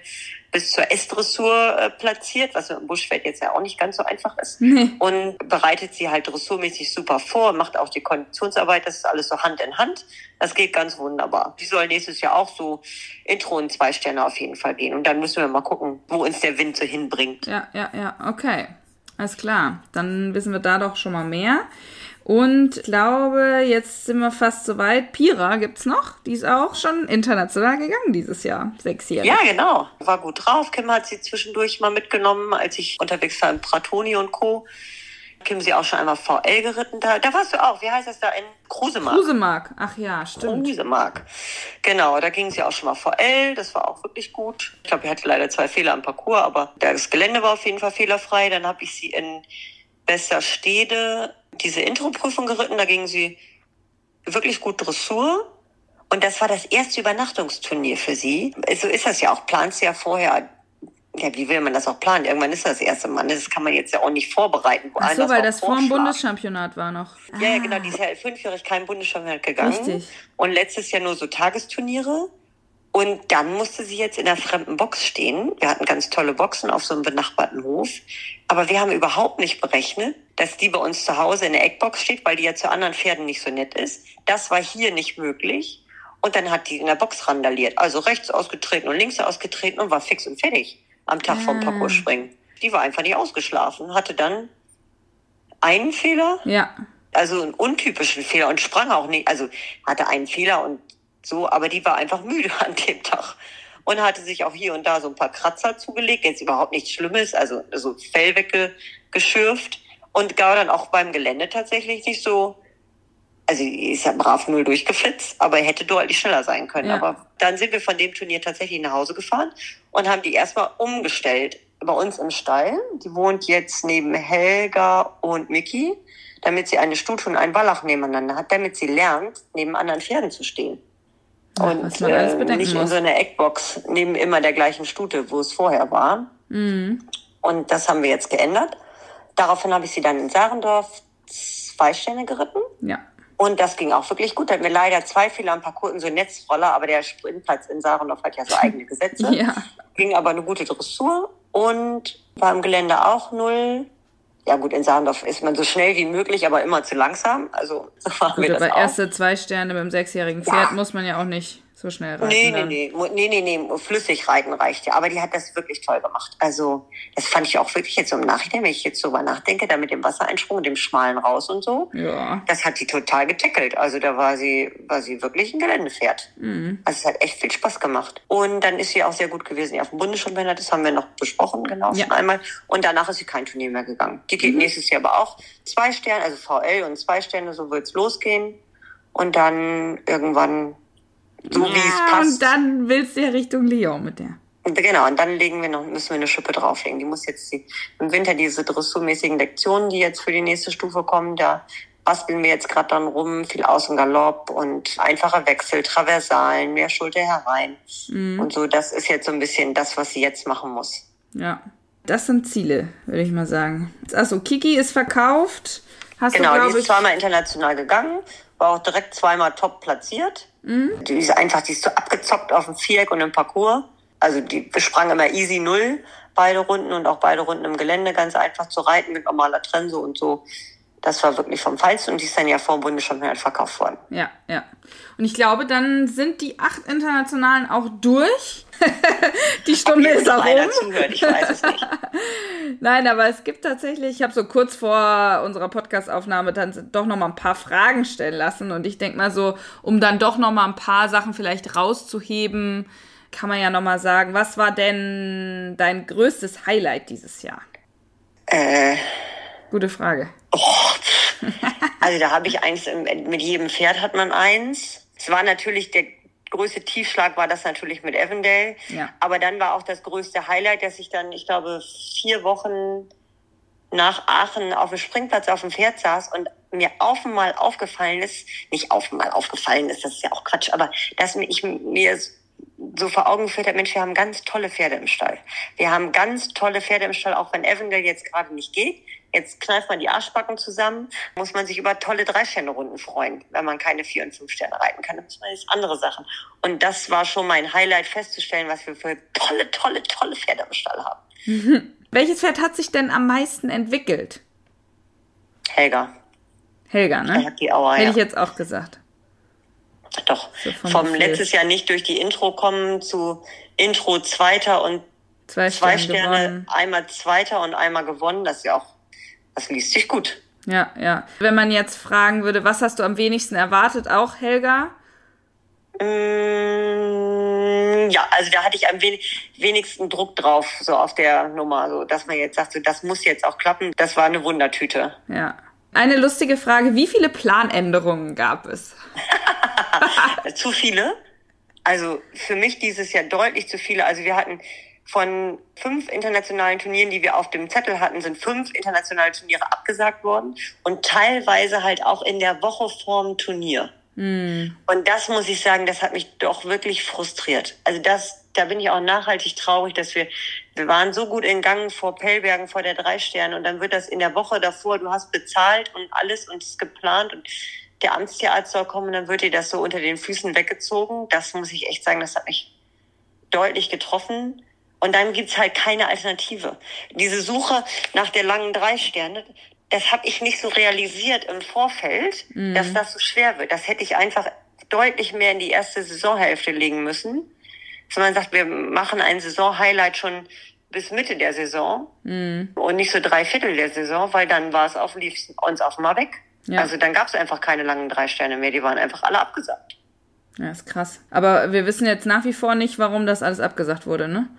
bis zur S-Dressur äh, platziert, was im Buschfeld jetzt ja auch nicht ganz so einfach ist. Nee. Und bereitet sie halt dressurmäßig super vor, macht auch die Konditionsarbeit, das ist alles so Hand in Hand. Das geht ganz wunderbar. Die soll nächstes Jahr auch so Intro und zwei Sterne auf jeden Fall gehen. Und dann müssen wir mal gucken, wo uns der Wind so hinbringt. Ja, ja, ja, okay. Alles klar. Dann wissen wir da doch schon mal mehr. Und ich glaube, jetzt sind wir fast soweit. Pira gibt's noch. Die ist auch schon international gegangen dieses Jahr. Sechsjährig. Ja, genau. War gut drauf. Kim hat sie zwischendurch mal mitgenommen, als ich unterwegs war in Pratoni und Co. Kim sie auch schon einmal VL geritten. Da, da warst du auch. Wie heißt das da in Krusemark? Krusemark. Ach ja, stimmt. Krusemark. Genau, da ging sie auch schon mal VL. Das war auch wirklich gut. Ich glaube, er hatte leider zwei Fehler am Parcours, aber das Gelände war auf jeden Fall fehlerfrei. Dann habe ich sie in Besserstede diese Intro-Prüfung geritten. Da ging sie wirklich gut Dressur. Und das war das erste Übernachtungsturnier für sie. So ist das ja auch. Plant sie ja vorher ja, wie will man das auch planen? Irgendwann ist das erste Mal. Das kann man jetzt ja auch nicht vorbereiten. Ach so, weil das vor dem Bundeschampionat war noch. Ja, ja, genau. Die ist ja fünfjährig kein Bundeschampionat gegangen. Richtig. Und letztes Jahr nur so Tagesturniere. Und dann musste sie jetzt in der fremden Box stehen. Wir hatten ganz tolle Boxen auf so einem benachbarten Hof. Aber wir haben überhaupt nicht berechnet, dass die bei uns zu Hause in der Eckbox steht, weil die ja zu anderen Pferden nicht so nett ist. Das war hier nicht möglich. Und dann hat die in der Box randaliert. Also rechts ausgetreten und links ausgetreten und war fix und fertig am Tag vom Parcours springen. Die war einfach nicht ausgeschlafen, hatte dann einen Fehler. Ja. Also einen untypischen Fehler und sprang auch nicht. Also hatte einen Fehler und so, aber die war einfach müde *laughs* an dem Tag und hatte sich auch hier und da so ein paar Kratzer zugelegt. Jetzt überhaupt nichts Schlimmes, also so Fell weggeschürft und gar dann auch beim Gelände tatsächlich nicht so also ist ja brav null durchgeflitzt, aber er hätte deutlich schneller sein können. Ja. Aber dann sind wir von dem Turnier tatsächlich nach Hause gefahren und haben die erstmal umgestellt bei uns im Stall. Die wohnt jetzt neben Helga und Miki, damit sie eine Stute und einen Wallach nebeneinander hat, damit sie lernt, neben anderen Pferden zu stehen. Ach, und äh, nicht muss. in so einer Eckbox neben immer der gleichen Stute, wo es vorher war. Mhm. Und das haben wir jetzt geändert. Daraufhin habe ich sie dann in Sarendorf zwei Sterne geritten. Ja. Und das ging auch wirklich gut. Da hatten wir leider zwei Fehler am Parcours in so Netzroller, aber der Sprintplatz in Sarendorf hat ja so eigene Gesetze. *laughs* ja. Ging aber eine gute Dressur und war im Gelände auch null. Ja gut, in Sarendorf ist man so schnell wie möglich, aber immer zu langsam. Also so machen gut, wir das aber auch. erste zwei Sterne beim sechsjährigen Pferd ja. muss man ja auch nicht so schnell reiten. Nee, nee, nee, nee, nee, nee, flüssig reiten reicht ja. Aber die hat das wirklich toll gemacht. Also das fand ich auch wirklich jetzt so im Nachhinein, wenn ich jetzt drüber nachdenke, da mit dem Wassereinsprung, dem schmalen raus und so. Ja. Das hat die total getackelt. Also da war sie, war sie wirklich ein Geländepferd. Mhm. Also es hat echt viel Spaß gemacht. Und dann ist sie auch sehr gut gewesen, die auf dem Bundesschulbänder, das haben wir noch besprochen, genau, ja. schon einmal. Und danach ist sie kein Turnier mehr gegangen. Die geht mhm. nächstes Jahr aber auch zwei Sterne, also VL und zwei Sterne, so wird's losgehen. Und dann irgendwann so ja, wie es passt. Und dann willst du ja Richtung Lyon mit der. Genau, und dann legen wir noch, müssen wir eine Schippe drauflegen. Die muss jetzt die, im Winter diese dressurmäßigen Lektionen, die jetzt für die nächste Stufe kommen, da basteln wir jetzt gerade dann rum, viel Aus- und Galopp und einfache Wechsel, Traversalen, mehr Schulter herein. Mhm. Und so, das ist jetzt so ein bisschen das, was sie jetzt machen muss. Ja, das sind Ziele, würde ich mal sagen. Also Kiki ist verkauft. Hast genau, du, die ist zweimal international gegangen, war auch direkt zweimal top platziert. Mhm. Die ist einfach, die ist so abgezockt auf dem Viereck und im Parcours. Also die sprang immer easy null, beide Runden und auch beide Runden im Gelände ganz einfach zu reiten mit normaler Trense und so. Das war wirklich vom Fallsten und die ist dann ja vor dem Bundeschampionat verkauft worden. Ja, ja. Und ich glaube, dann sind die acht Internationalen auch durch. *laughs* die Stunde ist auch um. Zuhört, ich weiß es nicht. *laughs* Nein, aber es gibt tatsächlich, ich habe so kurz vor unserer Podcastaufnahme dann doch noch mal ein paar Fragen stellen lassen und ich denke mal so, um dann doch noch mal ein paar Sachen vielleicht rauszuheben, kann man ja noch mal sagen, was war denn dein größtes Highlight dieses Jahr? Äh, Gute Frage. Oh, also da habe ich eins, mit jedem Pferd hat man eins. Es war natürlich der größte Tiefschlag war das natürlich mit Avondale. Ja. Aber dann war auch das größte Highlight, dass ich dann, ich glaube, vier Wochen nach Aachen auf dem Springplatz auf dem Pferd saß und mir auf einmal aufgefallen ist, nicht auf einmal aufgefallen ist, das ist ja auch Quatsch, aber dass ich mir so vor Augen geführt habe, Mensch, wir haben ganz tolle Pferde im Stall. Wir haben ganz tolle Pferde im Stall, auch wenn Evandale jetzt gerade nicht geht. Jetzt kneift man die Arschbacken zusammen, muss man sich über tolle Drei-Sterne-Runden freuen, wenn man keine Vier- und Fünf-Sterne reiten kann. Dann muss man jetzt andere Sachen. Und das war schon mein Highlight, festzustellen, was wir für tolle, tolle, tolle Pferde im Stall haben. Mhm. *laughs* Welches Pferd hat sich denn am meisten entwickelt? Helga. Helga, ne? Die Auer, Hätte ja. ich jetzt auch gesagt. Doch. So vom Vom letztes Jahr nicht durch die Intro kommen zu Intro Zweiter und Zwei, zwei Sterne Sterne, gewonnen. einmal Zweiter und einmal gewonnen. Das ist ja auch, das liest sich gut. Ja, ja. Wenn man jetzt fragen würde, was hast du am wenigsten erwartet, auch Helga? Mm, ja, also da hatte ich am wenig, wenigsten Druck drauf, so auf der Nummer, so dass man jetzt sagt, so, das muss jetzt auch klappen. Das war eine Wundertüte. Ja. Eine lustige Frage, wie viele Planänderungen gab es? *laughs* zu viele. Also für mich dieses Jahr deutlich zu viele. Also wir hatten von fünf internationalen Turnieren, die wir auf dem Zettel hatten, sind fünf internationale Turniere abgesagt worden und teilweise halt auch in der Woche vorm Turnier. Und das muss ich sagen, das hat mich doch wirklich frustriert. Also das, da bin ich auch nachhaltig traurig, dass wir, wir waren so gut in Gang vor Pellbergen, vor der drei Sterne und dann wird das in der Woche davor, du hast bezahlt und alles und es ist geplant und der Amtstierarzt soll kommen und dann wird dir das so unter den Füßen weggezogen. Das muss ich echt sagen, das hat mich deutlich getroffen. Und dann gibt's halt keine Alternative. Diese Suche nach der langen drei Sterne, das habe ich nicht so realisiert im Vorfeld, dass das so schwer wird. Das hätte ich einfach deutlich mehr in die erste Saisonhälfte legen müssen. Dass man sagt, wir machen ein Saisonhighlight schon bis Mitte der Saison und nicht so drei Viertel der Saison, weil dann war es auf, lief uns auf mal weg. Ja. Also dann gab's einfach keine langen drei Sterne mehr, die waren einfach alle abgesagt. Ja, ist krass. Aber wir wissen jetzt nach wie vor nicht, warum das alles abgesagt wurde, ne?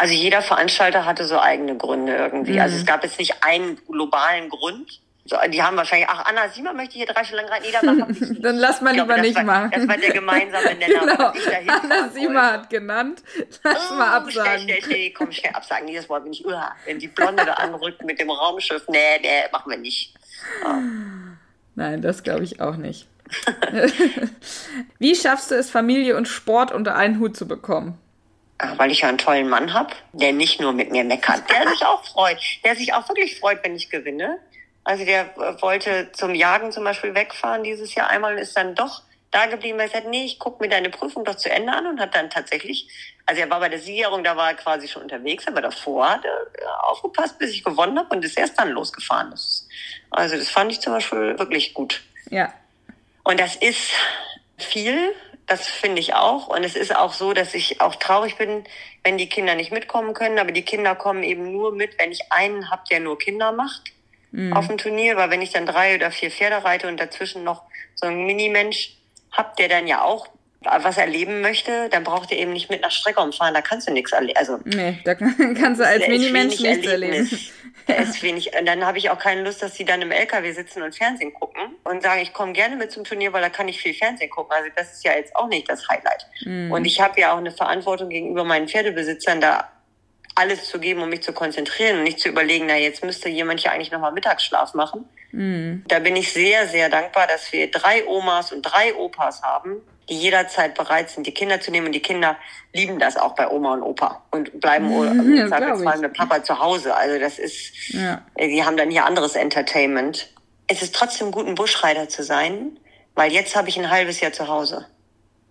Also jeder Veranstalter hatte so eigene Gründe irgendwie. Also es gab jetzt nicht einen globalen Grund. So, die haben wahrscheinlich, ach, Anna Siemer möchte hier drei Stunden lang rein. Nee, dann wir nicht. Dann lass mal glaube, lieber nicht war, machen. Das war der gemeinsame Nenner, *laughs* genau. ich da hinfahren Anna Siemer hat genannt. Lass Oh, mal Schnell, absagen. schnell, schnell, komm, schnell absagen. Dieses Mal bin ich, uah, wenn die Blonde da anrückt mit dem Raumschiff, nee, nee, machen wir nicht. Nein, das glaube ich auch nicht. *laughs* Wie schaffst du es, Familie und Sport unter einen Hut zu bekommen? Weil ich ja einen tollen Mann hab, der nicht nur mit mir meckert, der sich auch freut, der sich auch wirklich freut, wenn ich gewinne. Also der äh, wollte zum Jagen zum Beispiel wegfahren dieses Jahr einmal und ist dann doch da geblieben, weil er sagt, nee, ich guck mir deine Prüfung doch zu Ende an und hat dann tatsächlich, also er war bei der Siegerung, da war er quasi schon unterwegs, aber davor hat er äh, aufgepasst, bis ich gewonnen habe und ist erst dann losgefahren. Also das fand ich zum Beispiel wirklich gut. Ja. Und das ist viel, das finde ich auch. Und es ist auch so, dass ich auch traurig bin, wenn die Kinder nicht mitkommen können. Aber die Kinder kommen eben nur mit, wenn ich einen habe, der nur Kinder macht auf dem Turnier. Weil wenn ich dann drei oder vier Pferde reite und dazwischen noch so einen Minimensch hab, der dann ja auch was erleben möchte, dann braucht er eben nicht mit nach Strecke umfahren. Da kannst du nichts erleben. Also Nee, da kann- *laughs* kannst du als Minimensch nichts erleben. Da ist *laughs* wenig. Und dann habe ich auch keine Lust, dass sie dann im LKW sitzen und Fernsehen gucken und sagen, ich komme gerne mit zum Turnier, weil da kann ich viel Fernsehen gucken. Also das ist ja jetzt auch nicht das Highlight. Mhm. Und ich habe ja auch eine Verantwortung gegenüber meinen Pferdebesitzern, da alles zu geben, um mich zu konzentrieren und nicht zu überlegen, na jetzt müsste jemand hier eigentlich nochmal Mittagsschlaf machen. Mhm. Da bin ich sehr, sehr dankbar, dass wir drei Omas und drei Opas haben, die jederzeit bereit sind, die Kinder zu nehmen. Und die Kinder lieben das auch bei Oma und Opa und bleiben *laughs* Ja, Zweifelsfall ich. mit Papa zu Hause. Also das ist, Ja. äh, die haben dann hier anderes Entertainment. Es ist trotzdem gut, ein Buschreiter zu sein, weil jetzt habe ich ein halbes Jahr zu Hause.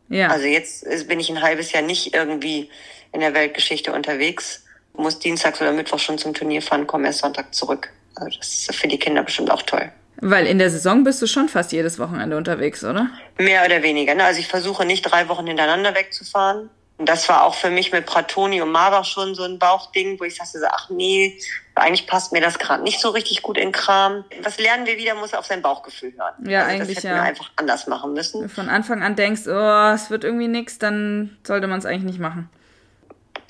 Ja. Also jetzt bin ich ein halbes Jahr nicht irgendwie in der Weltgeschichte unterwegs, muss dienstags oder Mittwoch schon zum Turnier fahren, komme erst Sonntag zurück. Also das ist für die Kinder bestimmt auch toll. Weil in der Saison bist du schon fast jedes Wochenende unterwegs, oder? Mehr oder weniger. Ne? Also ich versuche nicht drei Wochen hintereinander wegzufahren. Und das war auch für mich mit Pratoni und Marbach schon so ein Bauchding, wo ich sagte, ach nee, eigentlich passt mir das gerade nicht so richtig gut in Kram. Was lernen wir wieder, muss auf sein Bauchgefühl hören. Ja, also eigentlich das hätten ja. wir einfach anders machen müssen. Von Anfang an denkst, oh, es wird irgendwie nix, dann sollte man es eigentlich nicht machen.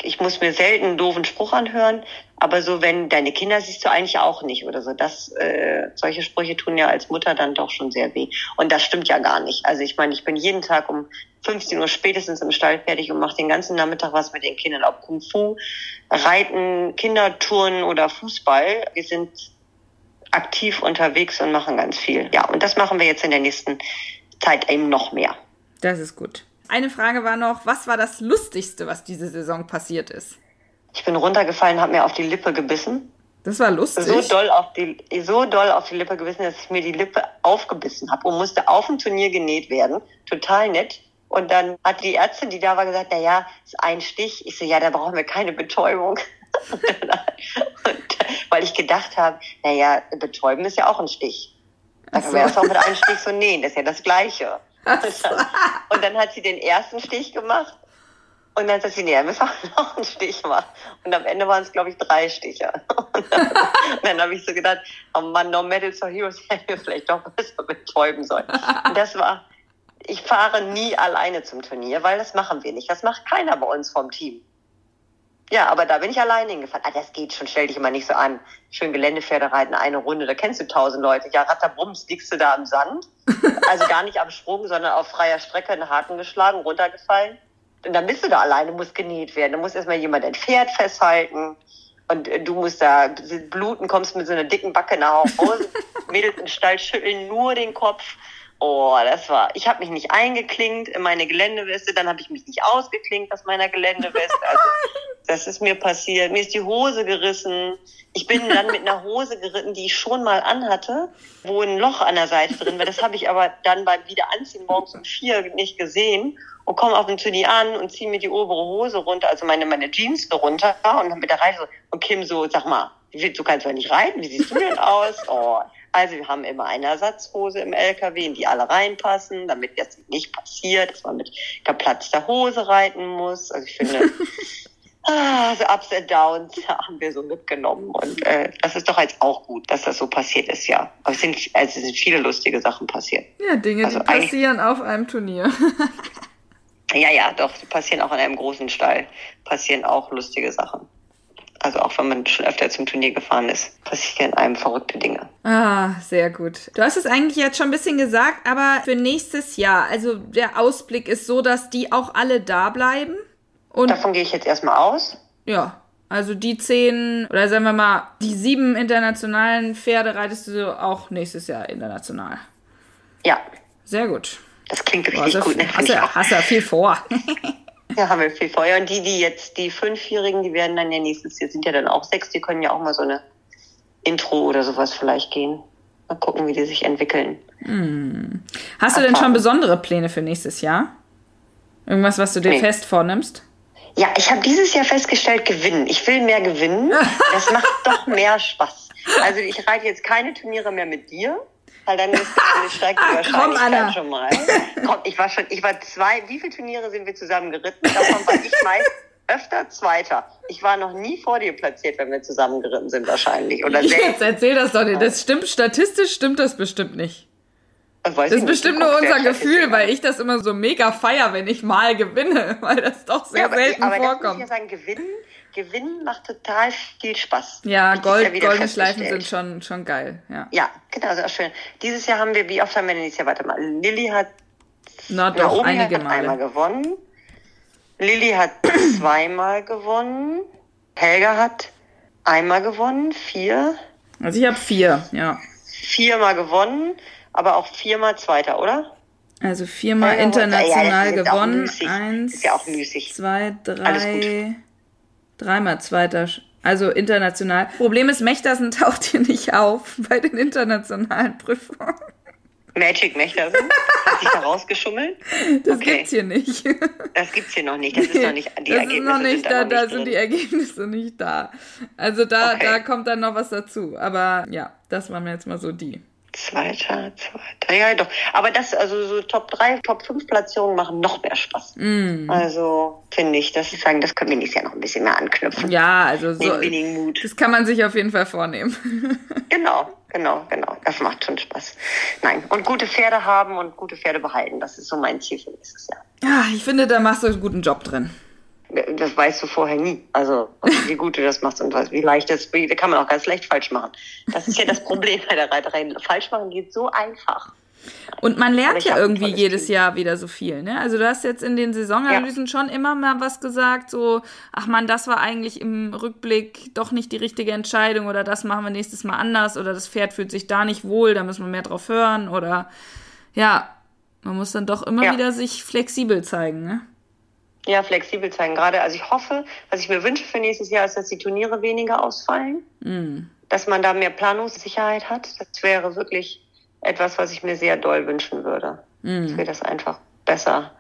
Ich muss mir selten einen doofen Spruch anhören, aber so, wenn deine Kinder siehst du eigentlich auch nicht oder so. Das, äh, solche Sprüche tun ja als Mutter dann doch schon sehr weh. Und das stimmt ja gar nicht. Also ich meine, ich bin jeden Tag um 15 Uhr spätestens im Stall fertig und mache den ganzen Nachmittag was mit den Kindern. Ob Kung Fu, Reiten, Kindertouren oder Fußball. Wir sind aktiv unterwegs und machen ganz viel. Ja, und das machen wir jetzt in der nächsten Zeit eben noch mehr. Das ist gut. Eine Frage war noch, was war das Lustigste, was diese Saison passiert ist? Ich bin runtergefallen, habe mir auf die Lippe gebissen. Das war lustig. So doll auf die, so doll auf die Lippe gebissen, dass ich mir die Lippe aufgebissen habe und musste auf dem Turnier genäht werden. Total nett. Und dann hat die Ärztin, die da war, gesagt, na ja, ist ein Stich. Ich so, ja, da brauchen wir keine Betäubung. *laughs* und dann, und, weil ich gedacht habe, na ja, betäuben ist ja auch ein Stich. Da kann man das auch mit einem Stich so nähen, das ist ja das Gleiche. Und dann, und dann hat sie den ersten Stich gemacht und dann sagt sie, nee, wir müssen auch *laughs* noch einen Stich machen. Und am Ende waren es, glaube ich, drei Stiche. *laughs* Und dann, dann habe ich so gedacht, oh Mann, no medals for heroes hätten wir vielleicht doch besser betäuben sollen. Und das war, ich fahre nie alleine zum Turnier, weil das machen wir nicht. Das macht keiner bei uns vom Team. Ja, aber da bin ich alleine hingefahren. Ah, das geht schon, stell dich immer nicht so an. Schön Geländepferde reiten, eine Runde, da kennst du tausend Leute. Ja, ratterbums, liegst du da am Sand. *laughs* Also gar nicht am Sprung, sondern auf freier Strecke einen Haken geschlagen, runtergefallen. Und dann bist du da alleine, musst genäht werden. Da muss erstmal jemand dein Pferd festhalten. Und äh, du musst da bluten, kommst mit so einer dicken Backe nach Hause. *laughs* Mädels im Stall schütteln nur den Kopf. Oh, das war. Ich habe mich nicht eingeklinkt in meine Geländeweste, dann habe ich mich nicht ausgeklinkt aus meiner Geländeweste. Also, *laughs* das ist mir passiert. Mir ist die Hose gerissen. Ich bin dann mit einer Hose geritten, die ich schon mal anhatte, wo ein Loch an der Seite drin war. Das habe ich aber dann beim Wiederanziehen morgens um vier nicht gesehen und komme auf den Turnier an und ziehe mir die obere Hose runter, also meine, meine Jeans runter und dann mit der Reise und Kim so, sag mal, du kannst doch nicht reiten, wie siehst du denn aus? Oh. Also wir haben immer eine Ersatzhose im LKW, in die alle reinpassen, damit das nicht passiert, dass man mit geplatzter Hose reiten muss. Also ich finde, *laughs* ah, so Ups and Downs haben wir so mitgenommen und äh, das ist doch jetzt auch gut, dass das so passiert ist, ja. Aber es sind, also es sind viele lustige Sachen passiert. Ja, Dinge, also die passieren auf einem Turnier. *laughs* ja, ja, doch, die passieren auch in einem großen Stall, passieren auch lustige Sachen. Also auch wenn man schon öfter zum Turnier gefahren ist, passieren einem verrückte Dinge. Ah, sehr gut. Du hast es eigentlich jetzt schon ein bisschen gesagt, aber für nächstes Jahr, also der Ausblick ist so, dass die auch alle da bleiben. Und Davon gehe ich jetzt erstmal aus. Ja, also die zehn, oder sagen wir mal, die sieben internationalen Pferde reitest du auch nächstes Jahr international. Ja. Sehr gut. Das klingt richtig Boah, gut. Ne? Hast, du, hast ja viel vor. *laughs* Ja, haben wir viel Feuer. Und die, die jetzt, die Fünfjährigen, die werden dann ja nächstes Jahr, sind ja dann auch sechs, die können ja auch mal so eine Intro oder sowas vielleicht gehen. Mal gucken, wie die sich entwickeln. Hm. Hast du denn schon besondere Pläne für nächstes Jahr? Irgendwas, was du dir nee. fest vornimmst? Ja, ich habe dieses Jahr festgestellt, gewinnen. Ich will mehr gewinnen. *laughs* Das macht doch mehr Spaß. Also ich reite jetzt keine Turniere mehr mit dir weil dann ist, die *laughs* ah, Wahrscheinlichkeit Komm, schon mal. Komm, ich war schon, ich war zwei, wie viele Turniere sind wir zusammen geritten? Davon war ich meist *laughs* öfter Zweiter. Ich war noch nie vor dir platziert, wenn wir zusammen geritten sind wahrscheinlich. Oder Jetzt erzähl das doch nicht. Das stimmt, statistisch stimmt das bestimmt nicht. Das, das ist bestimmt nur unser Gefühl, weil ich das immer so mega feier, wenn ich mal gewinne, *laughs* weil das doch sehr ja, selten aber vorkommt. Aber muss ich ja sagen, gewinnen, gewinnen macht total viel Spaß. Ja, Gold, ja goldene Schleifen sind schon, schon geil. Ja, ja genau, sehr schön. Dieses Jahr haben wir, wie oft haben wir denn dieses Jahr, warte mal, Lilly hat, Na doch, Naomi einige hat Male. einmal gewonnen. Lilly hat *clears throat* zweimal gewonnen. Helga hat einmal gewonnen, vier. Also ich habe vier, ja. Viermal gewonnen aber auch viermal Zweiter, oder? Also viermal ja, international ja, gewonnen. Eins, ist ja auch müßig. zwei, drei, dreimal Zweiter. Also international. Problem ist, Mechtersen *laughs* taucht hier nicht auf bei den internationalen Prüfungen. Magic Mechtersen? Hat sich da rausgeschummelt? *laughs* Das okay. gibt's hier nicht. Das gibt's hier noch nicht. Das ist noch nicht, die *laughs* das Ergebnisse ist noch nicht sind da, da, da sind die Ergebnisse nicht da. Also da, okay. da kommt dann noch was dazu. Aber ja, das waren jetzt mal so die. Zweiter, zweiter, ja doch. Aber das, also so Top 3, Top 5 Platzierungen machen noch mehr Spaß. Mm. Also finde ich, dass ich sagen, das können wir nächstes Jahr noch ein bisschen mehr anknüpfen. Ja, also so. Das kann man sich auf jeden Fall vornehmen. *laughs* genau, genau, genau. Das macht schon Spaß. Wie und gute Pferde haben und gute Pferde behalten. Das ist so mein Ziel für nächstes Jahr. Ja, ich finde, da machst du einen guten Job drin das weißt du vorher nie. Also *laughs* wie gut du das machst und was, wie leicht das, wie, kann man auch ganz leicht falsch machen. Das ist ja das Problem bei der Reiterei. Falsch machen geht so einfach. Und man lernt ja irgendwie jedes Team. Jahr wieder so viel, ne? Also du hast jetzt in den Saisonanalysen ja. schon immer mal was gesagt, so, ach man, das war eigentlich im Rückblick doch nicht die richtige Entscheidung oder das machen wir nächstes Mal anders oder das Pferd fühlt sich da nicht wohl, da müssen wir mehr drauf hören oder ja, Man muss dann doch immer Ja. wieder sich flexibel zeigen, ne? Ja, flexibel zeigen. Gerade, also ich hoffe, was ich mir wünsche für nächstes Jahr, ist, dass die Turniere weniger ausfallen. Dass man da mehr Planungssicherheit hat. Das wäre wirklich etwas, was ich mir sehr doll wünschen würde. Dass wir das einfach besser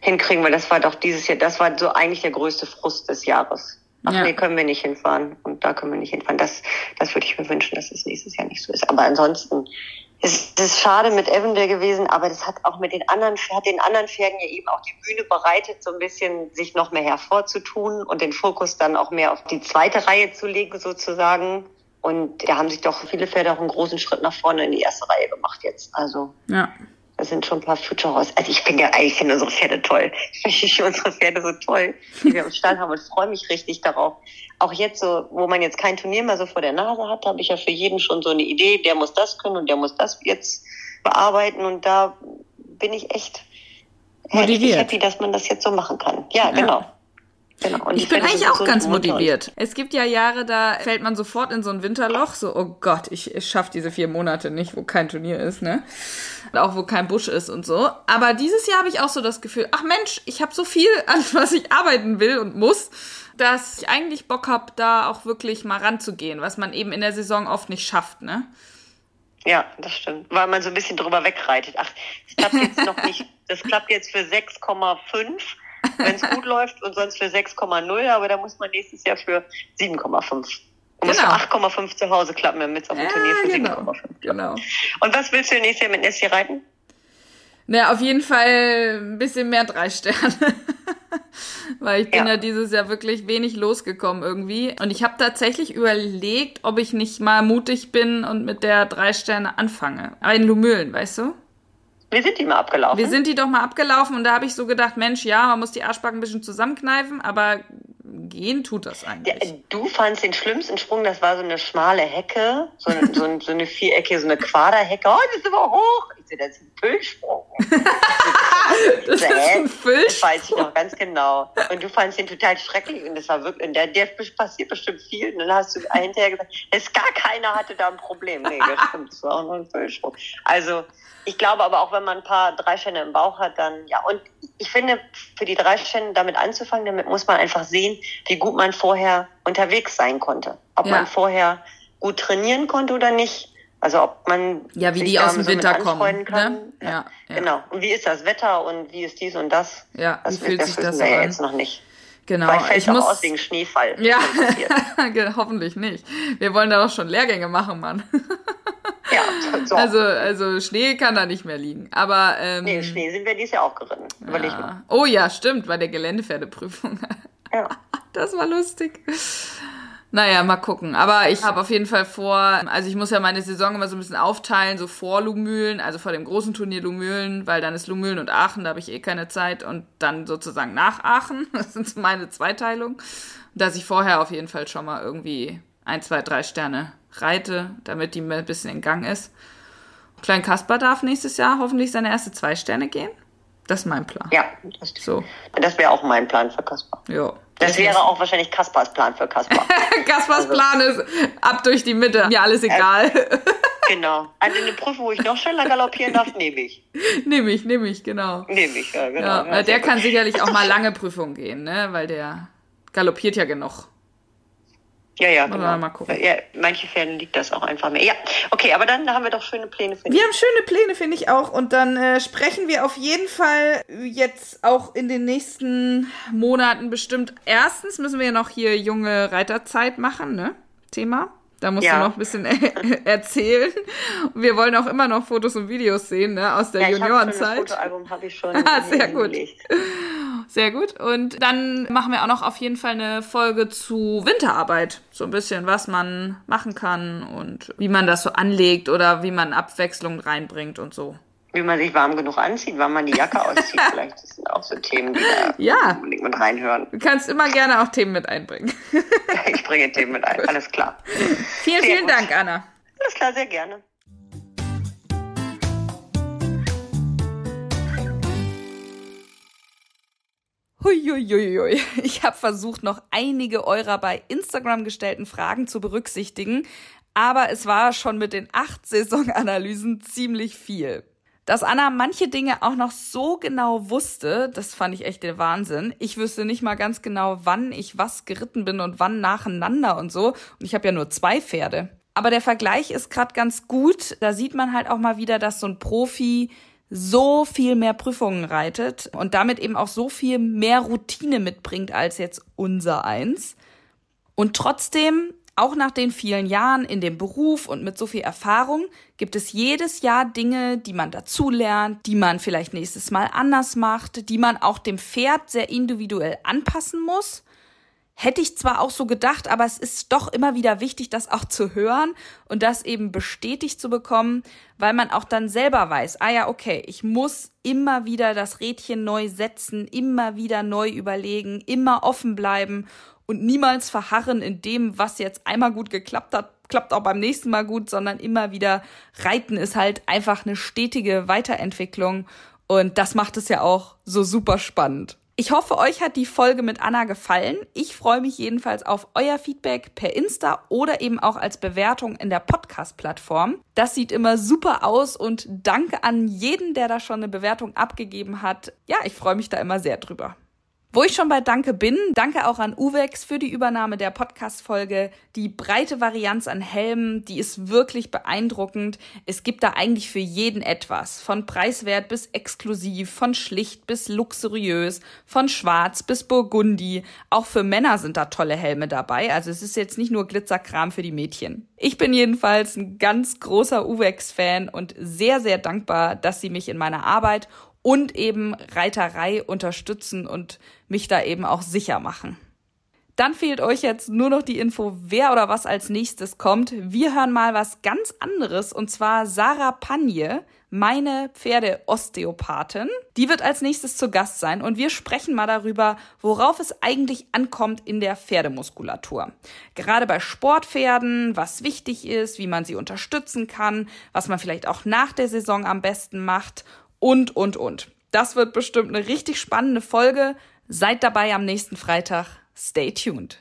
hinkriegen, weil das war doch dieses Jahr, das war so eigentlich der größte Frust des Jahres. Ach Ja. nee, können wir nicht hinfahren und da können wir nicht hinfahren. Das, das würde ich mir wünschen, dass es nächstes Jahr nicht so ist. Aber ansonsten ist es schade mit Avondale gewesen, aber das hat auch mit den anderen, hat den anderen Pferden ja eben auch die Bühne bereitet, so ein bisschen sich noch mehr hervorzutun und den Fokus dann auch mehr auf die zweite Reihe zu legen sozusagen. Und da haben sich doch viele Pferde auch einen großen Schritt nach vorne in die erste Reihe gemacht jetzt. Also Ja. da sind schon ein paar Future Horse. Also ich finde ja eigentlich finde unsere Pferde toll. *laughs* Ich finde unsere Pferde so toll, die wir im Stall haben und freue mich richtig darauf. Auch jetzt so, wo man jetzt kein Turnier mehr so vor der Nase hat, habe ich ja für jeden schon so eine Idee, der muss das können und der muss das jetzt bearbeiten und da bin ich echt Motiviert. happy, dass man das jetzt so machen kann. Ja, genau. Genau. Die Ich bin eigentlich auch so ganz motiviert. Es gibt ja Jahre, da fällt man sofort in so ein Winterloch, so, oh Gott, ich, ich schaff diese vier Monate nicht, wo kein Turnier ist, ne? Und auch wo kein Busch ist und so. Aber dieses Jahr habe ich auch so das Gefühl, ach Mensch, ich habe so viel, *laughs* an was ich arbeiten will und muss, dass ich eigentlich Bock habe, da auch wirklich mal ranzugehen, was man eben in der Saison oft nicht schafft, ne? Ja, das stimmt. Weil man so ein bisschen drüber wegreitet. Ach, das klappt jetzt noch *laughs* nicht. Das klappt jetzt für 6,5, wenn es gut läuft, und sonst für 6,0, aber da muss man nächstes Jahr für 7,5. Und Genau. 8,5 zu Hause klappen, damit es auf dem Turnier für genau. 7,5 genau. Und was willst du nächstes Jahr mit Nessie reiten? Naja, auf jeden Fall ein bisschen mehr drei Sterne. *laughs* Weil ich bin ja. Ja. dieses Jahr wirklich wenig losgekommen irgendwie. Und ich habe tatsächlich überlegt, ob ich nicht mal mutig bin und mit der drei Sterne anfange. Aber in Lumülen, weißt du? Wir sind die mal abgelaufen. Wir sind die doch mal abgelaufen und da habe ich so gedacht, Mensch, ja, man muss die Arschbacken ein bisschen zusammenkneifen, aber gehen tut das eigentlich. Der, du fandst den schlimmsten Sprung, das war so eine schmale Hecke, so, so, so eine viereckige, so eine Quaderhecke. Oh, das ist aber hoch. So, das ist ein Füllsprung. *laughs* das ist ein Das Fisch. weiß ich noch ganz genau. Und du fandst ihn total schrecklich und das war wirklich, und der, der passiert bestimmt viel. Und dann hast du hinterher gesagt, es gar keiner hatte da ein Problem. Nee, das stimmt, das war auch nur ein Füllsprung. Also, ich glaube aber auch, wenn man ein paar Dreischände im Bauch hat, dann, ja. Und ich finde, für die Dreischände damit anzufangen, damit muss man einfach sehen, wie gut man vorher unterwegs sein konnte. Ob Ja. man vorher gut trainieren konnte oder nicht. Also, ob man Ja, wie sich die aus dem so Winter kommen, Kann. ne? Ja, ja. Genau. Und wie ist das Wetter und wie ist dies und das? Ja, das, wie fühlt das sich das wir ja an? jetzt noch nicht. Genau. Vielleicht fällt ich muss aus wegen Schneefall. Ja, *laughs* hoffentlich nicht. Wir wollen da doch schon Lehrgänge machen, Mann. *laughs* ja, so. Also, also Schnee kann da nicht mehr liegen. Aber ähm, nee, Schnee sind wir dieses Jahr auch geritten. Überleg mal. ja. Oh ja, stimmt, bei der Geländepferdeprüfung. Ja. *laughs* Das war lustig. Naja, mal gucken. Aber ich habe auf jeden Fall vor, also ich muss ja meine Saison immer so ein bisschen aufteilen, so vor Lumülen, also vor dem großen Turnier Lumülen, weil dann ist Lumülen und Aachen, da habe ich eh keine Zeit und dann sozusagen nach Aachen. *laughs* Das sind so meine Zweiteilung. Dass ich vorher auf jeden Fall schon mal irgendwie ein, zwei, drei Sterne reite, damit die ein bisschen in Gang ist. Klein Kasper darf nächstes Jahr hoffentlich seine erste zwei Sterne gehen. Das ist mein Plan. Ja, das, So, das wäre auch mein Plan für Kaspar. ja. Das wäre auch wahrscheinlich Kaspars Plan für Kaspar. *laughs* Kaspers Plan ist ab durch die Mitte. Mir alles egal. *laughs* genau. Also eine *laughs* Prüfung, wo ich noch schneller galoppieren darf, nehme ich. nehme ich, nehme ich, genau. Nehme ich, ja, genau. Ja, Ja, der kann sicherlich auch mal lange Prüfungen gehen, ne? Weil der galoppiert ja genug. Ja, ja, genau. mal gucken. Ja, manche Pferden liegt das auch einfach mehr. Ja, okay, aber dann haben wir doch schöne Pläne für Wir haben schöne Pläne, finde ich auch. Und dann äh, sprechen wir auf jeden Fall jetzt auch in den nächsten Monaten bestimmt. Erstens müssen wir ja noch hier junge Reiterzeit machen, ne? Thema. Da musst Ja. du noch ein bisschen *laughs* erzählen. Wir wollen auch immer noch Fotos und Videos sehen, ne? Aus der ja, ich Juniorenzeit. Fotoalbum habe ich schon *laughs* Ah, sehr gut. hingelegt. Sehr gut. Und dann machen wir auch noch auf jeden Fall eine Folge zu Winterarbeit. So ein bisschen, was man machen kann und wie man das so anlegt oder wie man Abwechslung reinbringt und so. Wie man sich warm genug anzieht, wann man die Jacke auszieht. *laughs* Vielleicht das sind auch so Themen, die da Ja. unbedingt mit reinhören. Du kannst immer gerne auch Themen mit einbringen. *laughs* Ich bringe Themen mit ein. *laughs* Alles klar. vielen, Sehr vielen gut. Dank, Anna. Alles klar, sehr gerne. Huiuiuiui. *laughs* Ich habe versucht, noch einige eurer bei Instagram gestellten Fragen zu berücksichtigen, aber es war schon mit den acht Saisonanalysen ziemlich viel. Dass Anna manche Dinge auch noch so genau wusste, das fand ich echt der Wahnsinn. Ich wüsste nicht mal ganz genau, wann ich was geritten bin und wann nacheinander und so. Und ich habe ja nur zwei Pferde. Aber der Vergleich ist gerade ganz gut. Da sieht man halt auch mal wieder, dass so ein Profi so viel mehr Prüfungen reitet und damit eben auch so viel mehr Routine mitbringt als jetzt unser eins. Und trotzdem auch nach den vielen Jahren in dem Beruf und mit so viel Erfahrung gibt es jedes Jahr Dinge, die man dazulernt, die man vielleicht nächstes Mal anders macht, die man auch dem Pferd sehr individuell anpassen muss. Hätte ich zwar auch so gedacht, aber es ist doch immer wieder wichtig, das auch zu hören und das eben bestätigt zu bekommen, weil man auch dann selber weiß, ah ja, okay, ich muss immer wieder das Rädchen neu setzen, immer wieder neu überlegen, immer offen bleiben und niemals verharren in dem, was jetzt einmal gut geklappt hat, klappt auch beim nächsten Mal gut, sondern immer wieder reiten ist halt einfach eine stetige Weiterentwicklung und das macht es ja auch so super spannend. Ich hoffe, euch hat die Folge mit Anna gefallen. Ich freue mich jedenfalls auf euer Feedback per Insta oder eben auch als Bewertung in der Podcast-Plattform. Das sieht immer super aus und danke an jeden, der da schon eine Bewertung abgegeben hat. Ja, ich freue mich da immer sehr drüber. Wo ich schon bei Danke bin, danke auch an Uwex für die Übernahme der Podcast-Folge. Die breite Varianz an Helmen, die ist wirklich beeindruckend. Es gibt da eigentlich für jeden etwas. Von preiswert bis exklusiv, von schlicht bis luxuriös, von schwarz bis burgundi. Auch für Männer sind da tolle Helme dabei. Also es ist jetzt nicht nur Glitzerkram für die Mädchen. Ich bin jedenfalls ein ganz großer Uwex-Fan und sehr, sehr dankbar, dass sie mich in meiner Arbeit und eben Reiterei unterstützen und mich da eben auch sicher machen. Dann fehlt euch jetzt nur noch die Info, wer oder was als nächstes kommt. Wir hören mal was ganz anderes und zwar Sarah Panje, meine Pferdeosteopathin. Die wird als nächstes zu Gast sein und wir sprechen mal darüber, worauf es eigentlich ankommt in der Pferdemuskulatur. Gerade bei Sportpferden, was wichtig ist, wie man sie unterstützen kann, was man vielleicht auch nach der Saison am besten macht und, und, und. Das wird bestimmt eine richtig spannende Folge. Seid dabei am nächsten Freitag. Stay tuned.